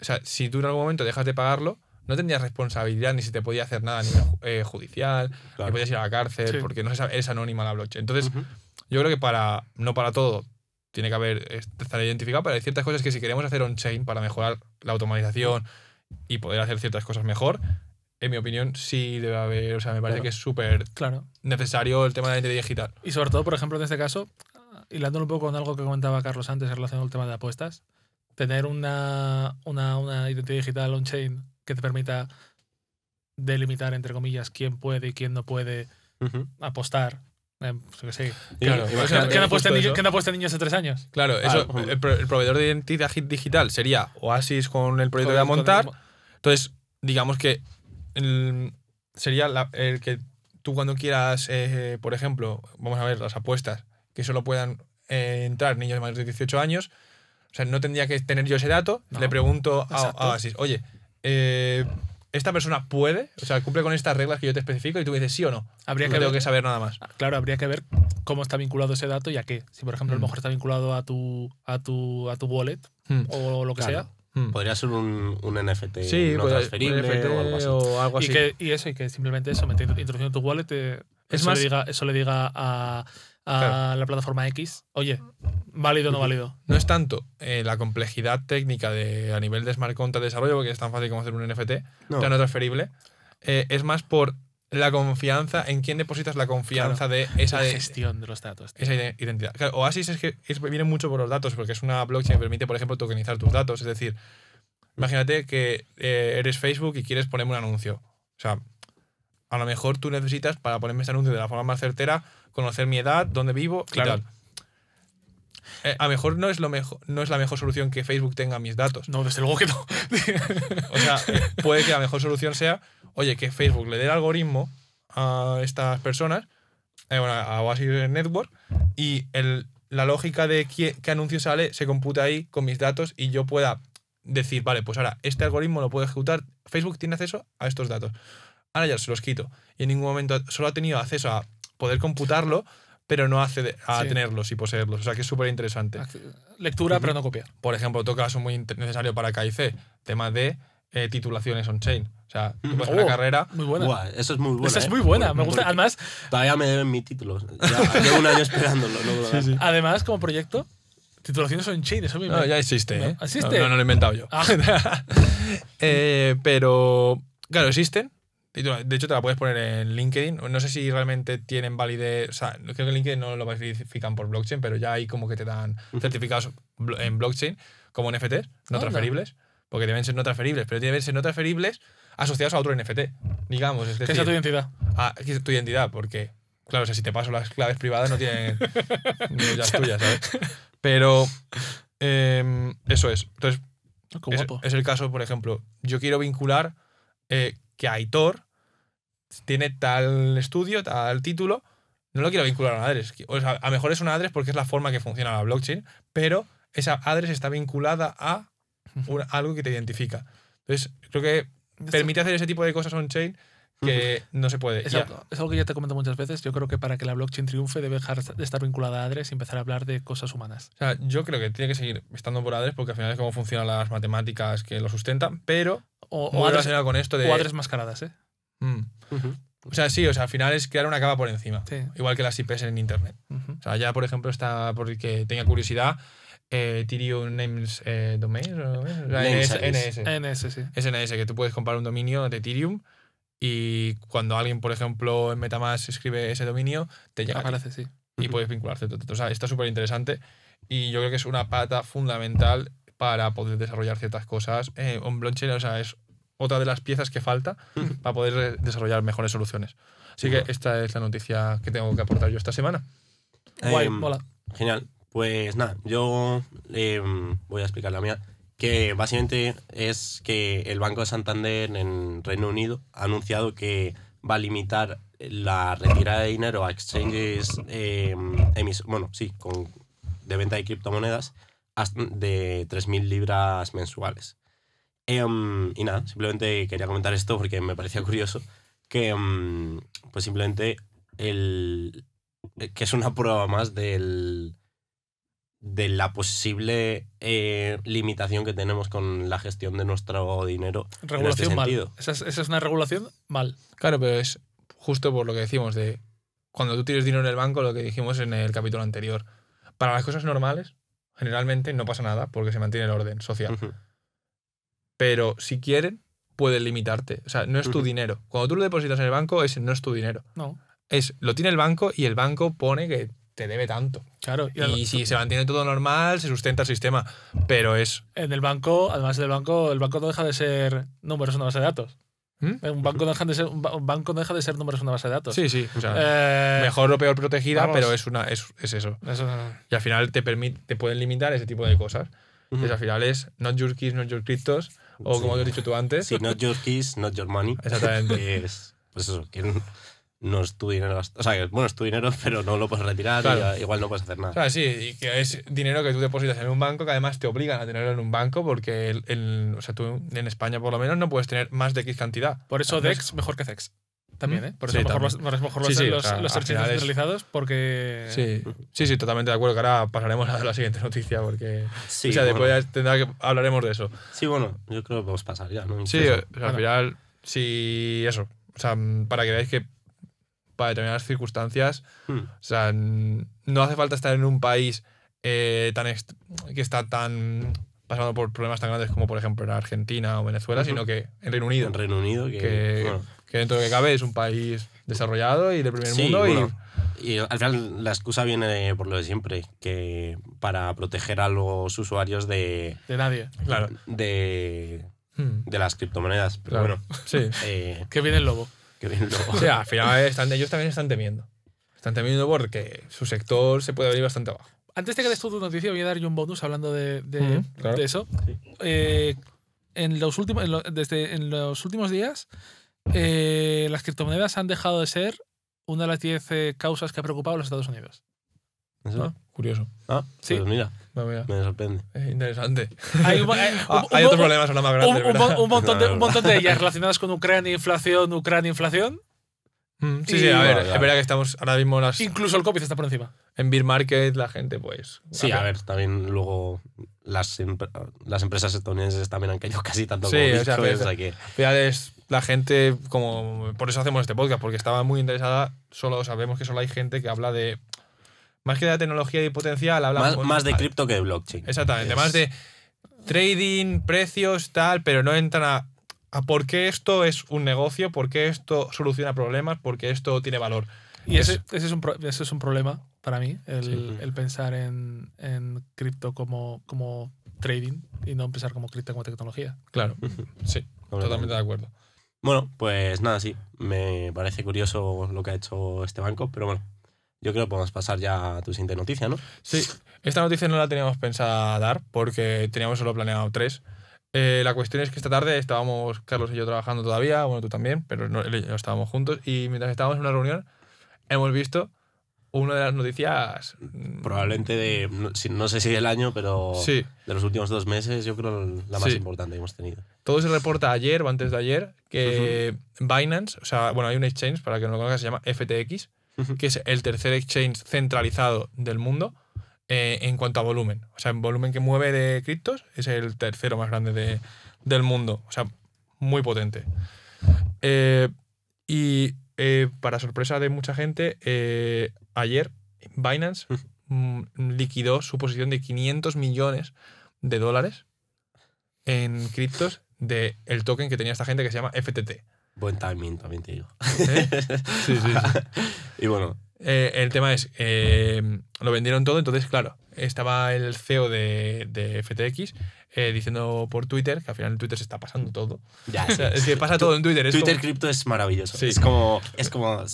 o sea, si tú en algún momento dejas de pagarlo, no tendrías responsabilidad ni si te podía hacer nada eh, judicial, ni Claro. podías ir a la cárcel, Sí. porque no se sabe- es anónima la blockchain. Entonces, yo creo que para, no para todo, tiene que haber, es- estar identificado, pero hay ciertas cosas que si queremos hacer on-chain para mejorar la automatización y poder hacer ciertas cosas mejor, en mi opinión, sí debe haber, o sea, me parece Claro. que es súper Claro. necesario el tema de la identidad digital. Y sobre todo, por ejemplo, en este caso, hilándolo un poco con algo que comentaba Carlos antes en relación al tema de apuestas, tener una, una, una identidad digital on-chain que te permita delimitar, entre comillas, quién puede y quién no puede Ujú. apostar. Eh, qué. Claro, Sí, o sea, imagínate- ¿Quién eh, apuesta, justo niño- eso. quién apuesta niños de tres años? Claro, Claro, eso, el, el proveedor de identidad gi- digital sería Oasis con el proyecto que va a Con- con- montar. Entonces, digamos que el- sería la- el que tú cuando quieras, eh, por ejemplo, vamos a ver las apuestas, que solo puedan eh, entrar niños de más de 18 años, o sea, no tendría que tener yo ese dato, No. le pregunto a, a Oasis, oye, eh, ¿esta persona puede? O sea, cumple con estas reglas que yo te especifico y tú me dices sí o no. Habría no que tengo ver, que saber nada más. Claro, habría que ver cómo está vinculado ese dato y a qué. Si, por ejemplo, a lo Mm. mejor está vinculado a tu, a tu, a tu wallet Hmm. o lo que Claro. sea. Hmm. Podría ser un, un NFT Sí, no puede- transferible NFT o algo así. o algo Y, que, y eso, y que simplemente eso, metiendo, introduciendo tu wallet, eh, Es eso, más- le diga, eso le diga a, a Claro. la plataforma X, oye, válido o no válido. no es tanto eh, la complejidad técnica de, a nivel de smart contract de desarrollo, porque es tan fácil como hacer un NFT, No. o sea, no transferible. eh, es más por la confianza, en quién depositas la confianza de esa, La gestión de los datos. tío. esa ide- identidad. Claro, Oasis es que es- viene mucho por los datos, porque es una blockchain que permite, por ejemplo, tokenizar tus datos. Es decir, imagínate que eh, eres Facebook y quieres ponerme un anuncio. O sea, a lo mejor tú necesitas, para ponerme ese anuncio de la forma más certera, conocer mi edad, dónde vivo Claro. y tal. Eh, a lo mejor no es, lo mejor, no es la mejor solución que Facebook tenga mis datos. No, desde luego que no. O sea, puede que la mejor solución sea, oye, que Facebook le dé el algoritmo a estas personas, eh, bueno, a Oasis Network, y el, la lógica de qué, qué anuncio sale se computa ahí con mis datos y yo pueda decir, vale, pues ahora este algoritmo lo puedo ejecutar, Facebook tiene acceso a estos datos. Ahora ya se los quito. Y en ningún momento solo ha tenido acceso a poder computarlo pero no accede a Sí. tenerlos y poseerlos. O sea que es súper interesante. Lectura, pero no copiar. Por ejemplo, otro caso muy necesario para KIC, tema de eh, titulaciones on-chain. O sea, tú puedes hacer Oh, una carrera. Muy buena. Buah, eso es muy bueno. Esa es muy buena. Me gusta. Además, Todavía me deben mi título. Ya, llevo un año esperándolo. no dan. además, como proyecto, titulaciones on chain. Eso me No, ya existe, No, ¿eh? ¿existe? No, no, no lo he inventado yo. Ah. Eh, pero, claro, existen. De hecho, te la puedes poner en LinkedIn. No sé si realmente tienen validez. O sea, creo que LinkedIn no lo verifican por blockchain, pero ya hay como que te dan certificados en blockchain como NFTs, no Anda. transferibles. Porque deben ser no transferibles, pero deben ser no transferibles asociados a otro NFT. Digamos, es Que decir, sea tu identidad. a que es tu identidad, porque, claro, o sea, si te paso las claves privadas no tienen ni las tuyas, ¿sabes? Pero em, eso es. Entonces, Oh, Qué es, guapo. es el caso, por ejemplo, yo quiero vincular eh, que Aitor tiene tal estudio, tal título, no lo quiero vincular a un address. O sea, a lo mejor es un address porque es la forma que funciona la blockchain, pero esa address está vinculada a algo que te identifica. Entonces, creo que permite hacer ese tipo de cosas on-chain que no se puede. Es, algo, es algo que ya te comento muchas veces. Yo creo que para que la blockchain triunfe debe dejar de estar vinculada a Adres y empezar a hablar de cosas humanas. O sea, yo creo que tiene que seguir estando por address porque al final es como funcionan las matemáticas que lo sustentan, pero O, o, adres, con esto de... o adres mascaradas, ¿eh? Mm. O sea, sí, o sea, al final es crear una capa por encima. Sí. Igual que las IPs en internet. O sea, ya, por ejemplo, está, porque tenga curiosidad, eh, Ethereum Names eh, Domains, o, o sea, Name NS, service. NS. NS, sí. SNS, que tú puedes comprar un dominio de Ethereum y cuando alguien, por ejemplo, en Metamask escribe ese dominio, te llega Aparece, sí. y puedes vincularte. O sea, está súper interesante y yo creo que es una pata fundamental para poder desarrollar ciertas cosas. Eh, on blockchain, o sea, es otra de las piezas que falta para poder desarrollar mejores soluciones. Así que esta es la noticia que tengo que aportar yo esta semana. Guay, Em, mola. Genial. Pues nada, yo em, voy a explicar la mía. Que básicamente es que el Banco de Santander en Reino Unido ha anunciado que va a limitar la retirada de dinero a exchanges em, emis- bueno, sí, con, de venta de criptomonedas de 3.000 libras mensuales. Em, y nada, simplemente quería comentar esto porque me parecía curioso que em, pues simplemente el, que es una prueba más del, de la posible eh, limitación que tenemos con la gestión de nuestro dinero. Regulación mal. sentido. Esa es, esa es una regulación mal. Claro, pero es justo por lo que decimos de cuando tú tienes dinero en el banco, lo que dijimos en el capítulo anterior. Para las cosas normales, generalmente no pasa nada porque se mantiene el orden social. Pero si quieren, pueden limitarte. O sea, no es tu dinero. Cuando tú lo depositas en el banco, ese no es tu dinero. No. Es, lo tiene el banco y el banco pone que te debe tanto. Claro. Y Y si se mantiene todo normal, se sustenta el sistema. Pero es. en el banco, además del banco, el banco no deja de ser números en una base de datos. ¿Mm? Un banco no deja de ser, un ba- un banco no deja de ser números en una base de datos. Sí, sí. O sea, Eh, mejor o peor protegida, vamos. pero es, una, es, es eso. eso- Y al final te, permite, te pueden limitar ese tipo de cosas. Ujú. Entonces al final es not your keys, not your cryptos. O Sí. como has dicho tú antes. Sí, not your keys, not your money. Exactamente. Es, pues eso, que no- es tu dinero. O sea, que bueno, es tu dinero, pero no lo puedes retirar y Claro. igual no puedes hacer nada. O sea, sí, y que es dinero que tú depositas en un banco, que además te obligan a tenerlo en un banco, porque el, el- o sea, tú en España por lo menos no puedes tener más de X cantidad. Por eso Entonces, DEX mejor que CEX. También. ¿eh? Por Sí, eso mejor también. los, mejor Sí, los, sí, o los, sea, es- porque. Sí, sí, sí, totalmente de acuerdo. Que ahora pasaremos a la siguiente noticia, porque. Sí, o sea, bueno. después tendrá que hablaremos de eso. Sí, bueno, yo creo que podemos pasar ya, ¿no? Sí, Incluso. o sea, al final, sí, eso. O sea, para que veáis que para determinadas circunstancias, Hmm. o sea, no hace falta estar en un país eh, tan que está tan pasando por problemas tan grandes como por ejemplo en Argentina o Venezuela, sino que en Reino Unido, en Reino Unido, que, que, bueno, que dentro de que cabe es un país desarrollado y de primer Sí, mundo bueno, Y al final la excusa viene por lo de siempre, que para proteger a los usuarios de, De nadie. claro, de, Hmm, de las criptomonedas. Pero claro, bueno, sí. eh, Que viene el lobo. Que bien luego. O sea, al final están, ellos también están temiendo. Están temiendo porque su sector se puede abrir bastante abajo. Antes de que des tu noticia, voy a dar yo un bonus hablando de, de, Ujú, claro. de eso. Sí. Eh, en, los últimos, en, lo- desde, en los últimos días, eh, las criptomonedas han dejado de ser una de las 10 eh, causas que ha preocupado a los Estados Unidos. ¿Eso? Ah, curioso. Ah, Sí. pues mira, No, mira, me sorprende. es interesante. Hay, un- hay- Ah, un- hay un- otros problemas ahora más un, grandes, un montón de, un montón de ellas relacionadas con Ucrania, inflación, Ucrania, inflación. Mm, Sí, Y- sí, a ver, es verdad que estamos ahora mismo las, Incluso el COVID está por encima. en Beer Market, la gente, pues. Sí, a ver, también luego las, las empresas estadounidenses también han caído casi tanto Sí, como o sea, o que... Final es la gente, como. Por eso hacemos este podcast, porque estaba muy interesada. Solo sabemos que solo hay gente que habla de. Más que de la tecnología y potencial, habla Más, de cripto que de blockchain. Exactamente, Es- más de trading, precios, tal, pero no entran a, a por qué esto es un negocio, por qué esto soluciona problemas, por qué esto tiene valor. Y Es- ese, ese, es un, pro- ese es un problema para mí, el, Sí. el pensar en, en cripto como, como trading y no pensar como cripto como tecnología. Claro, sí, totalmente de acuerdo. Bueno, pues nada, sí. Me parece curioso lo que ha hecho este banco, pero bueno, yo creo que podemos pasar ya a tu siguiente noticia, ¿no? Sí, esta noticia no la teníamos pensada dar porque teníamos solo planeado tres. Eh, la cuestión es que esta tarde estábamos, Carlos y yo, trabajando todavía, bueno, tú también, pero no, estábamos juntos y mientras estábamos en una reunión hemos visto una de las noticias... mm, Probablemente de, no, no sé si del año, pero Sí, de los últimos dos meses, yo creo la más Sí. importante que hemos tenido. todo se reporta ayer o antes de ayer que Binance, o sea, bueno, hay un exchange, para que no lo conozcas, se llama FTX, que es el tercer exchange centralizado del mundo eh, en cuanto a volumen. O sea, en volumen que mueve de criptos es el tercero más grande de- del mundo. O sea, muy potente. Eh, y eh, para sorpresa de mucha gente, ayer Binance mm, liquidó su posición de 500 millones de dólares en criptos del el token que tenía esta gente que se llama FTT. Buen timing, también te digo. ¿eh? Sí, sí, sí. y bueno, Eh, el tema es, eh, lo vendieron todo, entonces, claro, estaba el CEO de, de FTX eh, diciendo por Twitter, que al final en Twitter se está pasando todo. ya. O sea, es que pasa todo en Twitter. Es Twitter como- cripto es maravilloso. Sí. Es como, es como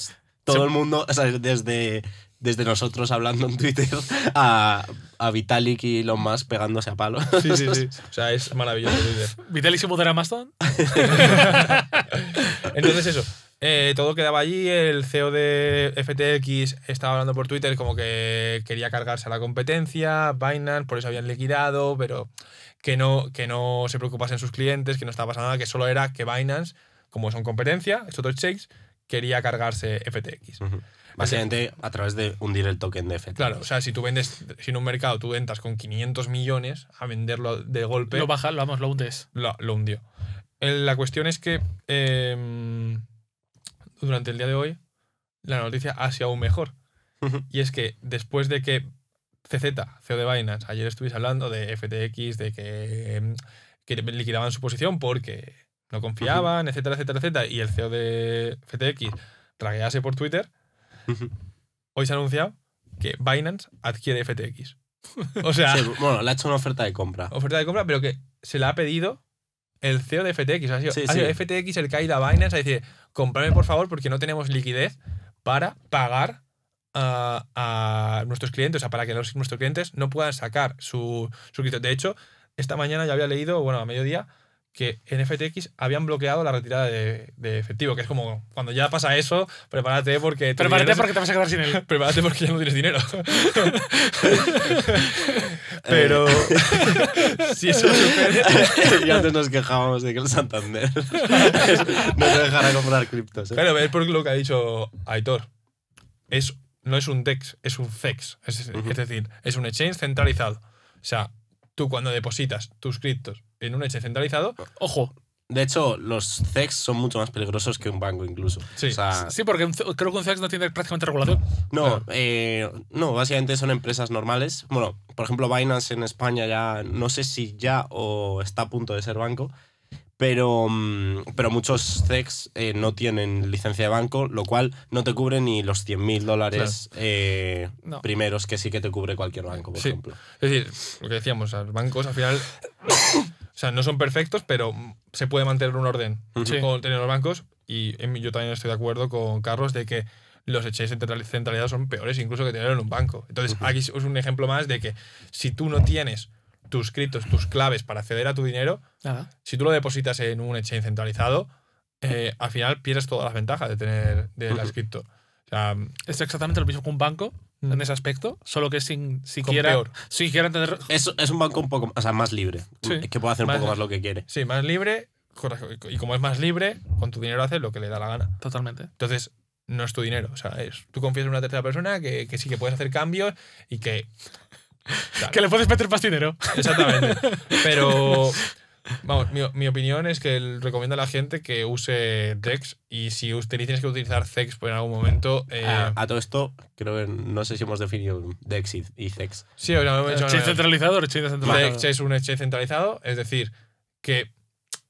todo el mundo, o sea, desde, desde nosotros hablando en Twitter a, a Vitalik y Elon Musk pegándose a palos. Sí, sí, sí. O sea, es maravilloso Twitter. ¿Vitaly se mudará a Mastodon? Entonces eso, eh, todo quedaba allí, el CEO de FTX estaba hablando por Twitter como que quería cargarse a la competencia, Binance, por eso habían liquidado, pero que no, que no se preocupasen sus clientes, que no estaba pasando nada, que solo era que Binance, como son competencia, es otro exchange, quería cargarse FTX. Ujú. Básicamente a través de hundir el token de FTX. Claro, o sea, si tú vendes, si en un mercado tú entras con 500 millones a venderlo de golpe, Lo baja, lo vamos, lo hundes. lo, lo hundió. La cuestión es que em, durante el día de hoy la noticia ha sido aún mejor. Y es que después de que CZ, CEO de Binance, ayer estuviese hablando de FTX, de que, em, que liquidaban su posición porque no confiaban, etcétera, etcétera, etcétera, y el CEO de FTX raguease por Twitter, Hoy se ha anunciado que Binance adquiere FTX. O sea, Sí, bueno, le ha hecho una oferta de compra. oferta de compra, pero que se la ha pedido el CEO de FTX. Ha sido, Sí, ha sido sí. FTX el que ha ido a Binance a decir, comprame por favor porque no tenemos liquidez para pagar a, a nuestros clientes, o sea, para que los- nuestros clientes no puedan sacar su, su. De hecho, esta mañana ya había leído, bueno, a mediodía, que en FTX habían bloqueado la retirada de, de efectivo, que es como, cuando ya pasa eso, prepárate porque... tu Prepárate dinero porque te vas a quedar sin él. Prepárate porque ya no tienes dinero. Pero si eso sucede, y antes nos quejábamos de que el Santander no te dejara comprar criptos. ¿eh? Claro, es por lo que ha dicho Aitor. Es, no es un DEX, es un. Es, Ujú. es decir, es un exchange centralizado. O sea, tú cuando depositas tus criptos en un exchange centralizado, Ojo. De hecho, los CEX son mucho más peligrosos que un banco incluso. Sí. O sea, Sí, porque un creo que un CEX no tiene prácticamente regulación. no, Claro. eh, no, básicamente son empresas normales. Bueno, por ejemplo, Binance en España ya, no sé si ya o está a punto de ser banco, pero, mm, pero muchos CEX eh, no tienen licencia de banco, lo cual no te cubre ni los 100.000 dólares eh, No. primeros que sí que te cubre cualquier banco, por Sí. ejemplo. es decir, lo que decíamos, los bancos al final, o sea, no son perfectos, pero se puede mantener un orden Sí. con tener los bancos. Y yo también estoy de acuerdo con Carlos de que los exchanges central- centralizados son peores incluso que tener en un banco. Entonces, aquí es un ejemplo más de que si tú no tienes tus criptos, tus claves para acceder a tu dinero, Nada. si tú lo depositas en un exchange centralizado, eh, al final pierdes todas las ventajas de tener de las cripto. O sea, Es exactamente lo mismo que un banco Mm. en ese aspecto, solo que sin siquiera, tener. Es, es un banco un poco o sea, más libre, Sí. que puede hacer un Más- poco más lo que quiere. sí, más libre, y como es más libre, con tu dinero haces lo que le da la gana. Totalmente. Entonces, no es tu dinero. O sea, es, tú confías en una tercera persona que, que sí que puedes hacer cambios y que. Claro, Que le puedes meter más dinero. Exactamente. Pero. Vamos, mi, mi opinión es que el- recomiendo a la gente que use Dex y si usted tienes que utilizar Zex pues en algún momento. eh, A, a todo esto, creo que no sé si hemos definido Dex y, y Zex. sí, o hemos hecho- Exchange centralizado o exchange descentralizado. Dex es un exchange centralizado, es decir, que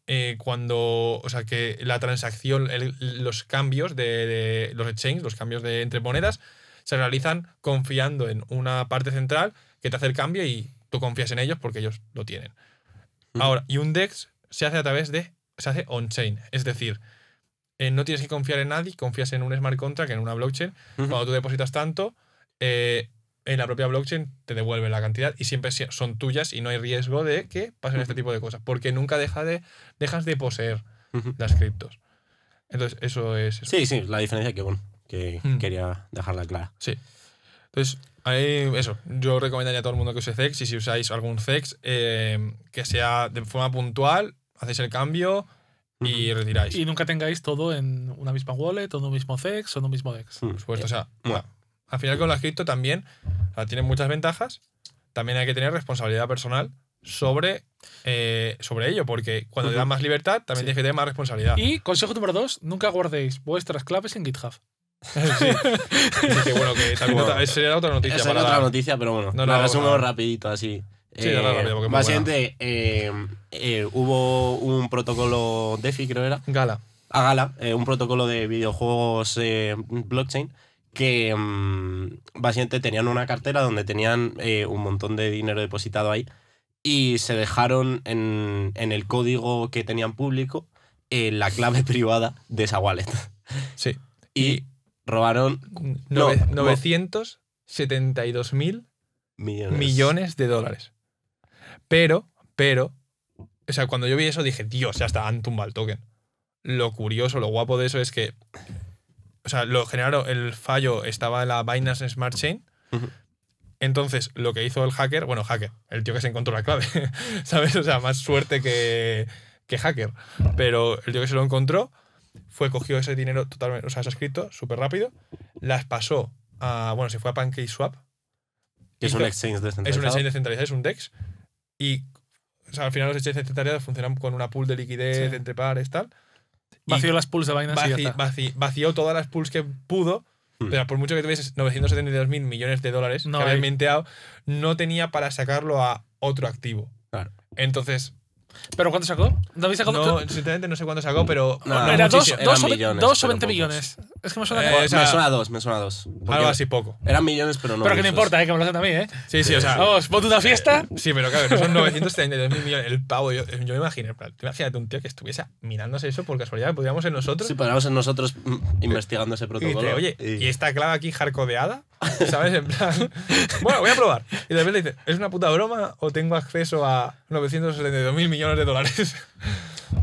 eh, cuando, o sea, que la transacción, el- los cambios de, de los exchanges, los cambios de entre monedas, se realizan confiando en una parte central que te hace el cambio y tú confías en ellos porque ellos lo tienen. Ahora, y un DEX se hace a través de, se hace on-chain, es decir, eh, no tienes que confiar en nadie, confías en un smart contract, en una blockchain. Cuando tú depositas tanto, eh, en la propia blockchain te devuelve la cantidad y siempre si- son tuyas y no hay riesgo de que pasen este tipo de cosas, porque nunca deja de, dejas de poseer las criptos. Entonces, eso es. eso. Sí, sí, la diferencia que, bueno, que Mm. quería dejarla clara. Sí. Entonces, ahí, eso. Yo recomendaría a todo el mundo que use CEX y si usáis algún CEX, eh, que sea de forma puntual, hacéis el cambio y retiráis. Y nunca tengáis todo en una misma wallet, o en un mismo CEX, o en un mismo DEX. Mm. Por supuesto, o sea, Bueno. al final con las cripto también o sea, tiene muchas ventajas. También hay que tener responsabilidad personal sobre, eh, sobre ello, porque cuando te Ujú. dan más libertad, también Sí. tienes que tener más responsabilidad. Y consejo número dos, nunca guardéis vuestras claves en GitHub. Sí. Así que bueno, que también Bueno, otra, sería otra noticia. Esa para era otra noticia, pero bueno, No, la no, resumo no. rapidito así. Sí, dale rápido, básicamente eh, eh, hubo un protocolo DeFi, creo era, Gala. a Gala, eh, un protocolo de videojuegos eh, blockchain que mm, básicamente tenían una cartera donde tenían eh, un montón de dinero depositado ahí y se dejaron en, en el código que tenían público eh, la clave privada de esa wallet. Sí. Y robaron No, Nove- no. 972 mil millones. millones de dólares. Pero, pero, o sea, cuando yo vi eso dije, Dios, ya está, han tumbado el token. Lo curioso, lo guapo de eso es que, o sea, lo generaron, el fallo estaba en la Binance Smart Chain. Entonces, lo que hizo el hacker, bueno, hacker, el tío que se encontró la clave, ¿sabes? O sea, más suerte que, que hacker. Pero el tío que se lo encontró fue, cogió ese dinero totalmente, o sea, esas cripto súper rápido, las pasó a, bueno, se fue a PancakeSwap, Que es un exchange es un descentralizado. exchange descentralizado, es un DEX. Y o sea, al final los exchanges descentralizados funcionan con una pool de liquidez Sí. entre pares, tal. Y Vació las pools de Binance y ya vaci- está. vaci- vació todas las pools que pudo. Hmm. Pero por mucho que tuvieses 972 mil millones de dólares No que habían minteado, no tenía para sacarlo a otro activo. Claro. Entonces, ¿Pero cuánto sacó? ¿No habéis sacado? no, sinceramente no sé cuánto sacó, pero No, no Era dos, dos o, millones, dos o pero 20 pocos. millones. Es que me suena Eh, como- o sea, me suena a dos, me suena a dos. Algo así poco. Eran millones, pero no. Pero que no importa, eh, que me lo hacen a mí, ¿eh? Sí, sí, o sea. Vamos, monta una fiesta. Sí, pero claro, no son 972 mil millones. El pavo, yo, yo me imagino, imagínate un tío que estuviese mirándose eso por casualidad, podríamos ser nosotros. Sí, podríamos ser nosotros mm, investigando ese Y protocolo. oye, y- ¿y esta clave aquí hardcodeada? ¿Sabes? En plan, bueno, voy a probar. Y de repente dice, ¿es una puta broma o tengo acceso a 972 mil millones de dólares?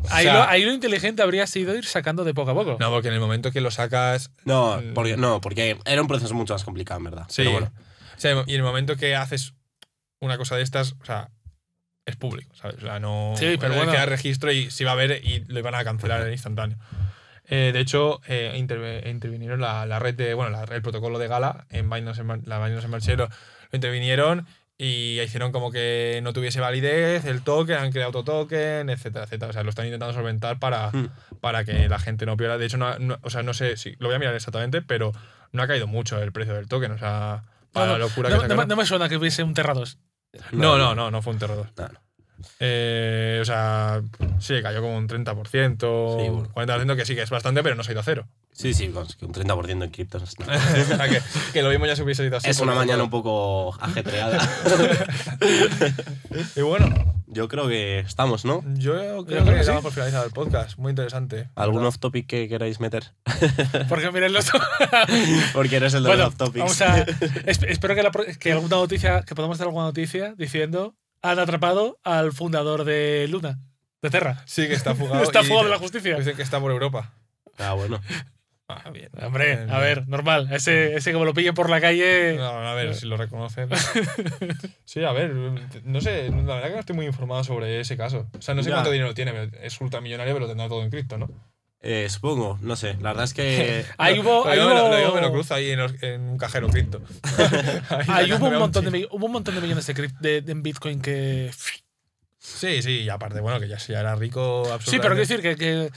Ahí, sea- lo, ahí lo inteligente habría sido ir sacando de poco a poco. No, porque en el momento que lo sacas. No, Mm. porque, no, porque era un proceso mucho más complicado, en verdad. Sí. Pero bueno. O sea, y en el momento que haces una cosa de estas, o sea, es público, ¿sabes? O sea, no. Sí, pero bueno. registro y se va a ver y lo iban a cancelar en instantáneo. Eh, de hecho, eh, interve- intervinieron la, la red de. Bueno, la- el protocolo de Gala en Binance, Smart- la Binance Smart Chain lo, intervinieron y hicieron como que no tuviese validez el token, han creado otro token, etcétera, etcétera. O sea, lo están intentando solventar para, Mm. para que la gente no pierda. De hecho, no, no- o sea, no sé si lo voy a mirar exactamente, pero no ha caído mucho el precio del token. O sea, para No, la locura no, que no no me suena que hubiese un Terra 2. No, no, no, no fue un. No, no. Eh, o sea, sí, cayó como un 30%, Sí, bueno. 40%, que sí que es bastante, pero no se ha ido a cero. Sí, sí, un 30% en criptos. no. o sea, que, que lo mismo ya se hubiese ido así. es una mañana un poco ajetreada. Y bueno, Yo creo que estamos, ¿no? yo creo creo que que sí. por finalizado el podcast. Muy interesante. ¿Algún off topic que queráis meter? Porque miren los. Porque eres el de bueno, los off topics. vamos a. es- espero que, la pro- que alguna noticia, que podamos dar alguna noticia diciendo han atrapado al fundador de Luna, de Terra. Sí, que está fugado. Está fugado de la justicia. Dicen que está por Europa. Ah, bueno. Ah, bien. Hombre, Bien, a bien. ver, normal. Ese, ese como lo pillen por la calle. No, a ver si lo reconocen. Sí, a ver, no sé, la verdad que no estoy muy informado sobre ese caso. O sea, no sé Ya. cuánto dinero tiene, pero es ultramillonario, pero lo tendrá todo en cripto, ¿no? Eh, supongo, no sé. La verdad es que. Ahí hubo. Ahí digo, me lo- hubo- lo digo, me lo cruzo ahí en, los- en un cajero cripto. Ahí hubo un, montón de, hubo un montón de millones de, de- de en Bitcoin que. Sí, sí, y aparte, bueno, que ya, ya era rico absolutamente. Sí, pero quiero decir que, que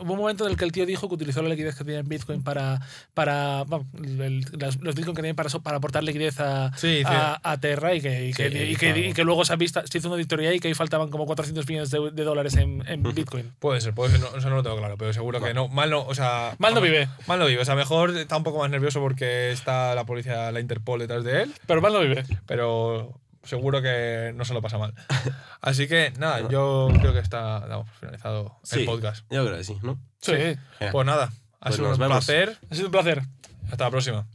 hubo un momento en el que el tío dijo que utilizó la liquidez que tenía en Bitcoin para. para el- los Bitcoin que tenía para, para aportar liquidez a, Sí, sí. a, a Terra y que, y que, Sí, y que- claro. y que luego se, ha visto, se hizo una auditoría y que ahí faltaban como 400 millones de, de dólares en, en Bitcoin. Puede ser, puede ser, no, eso no lo tengo claro, pero seguro que no. Mal no, o sea. Mal no vive. Mal no vive, o sea, mejor está un poco más nervioso porque está la policía, la Interpol detrás de él, Pero mal no vive. pero seguro que no se lo pasa mal. Así que nada, yo creo que está damos por finalizado el Sí, podcast. Yo creo que sí, ¿no? Sí. Pues nada, ha Pues sido un vemos. placer. Ha sido un placer. Hasta la próxima.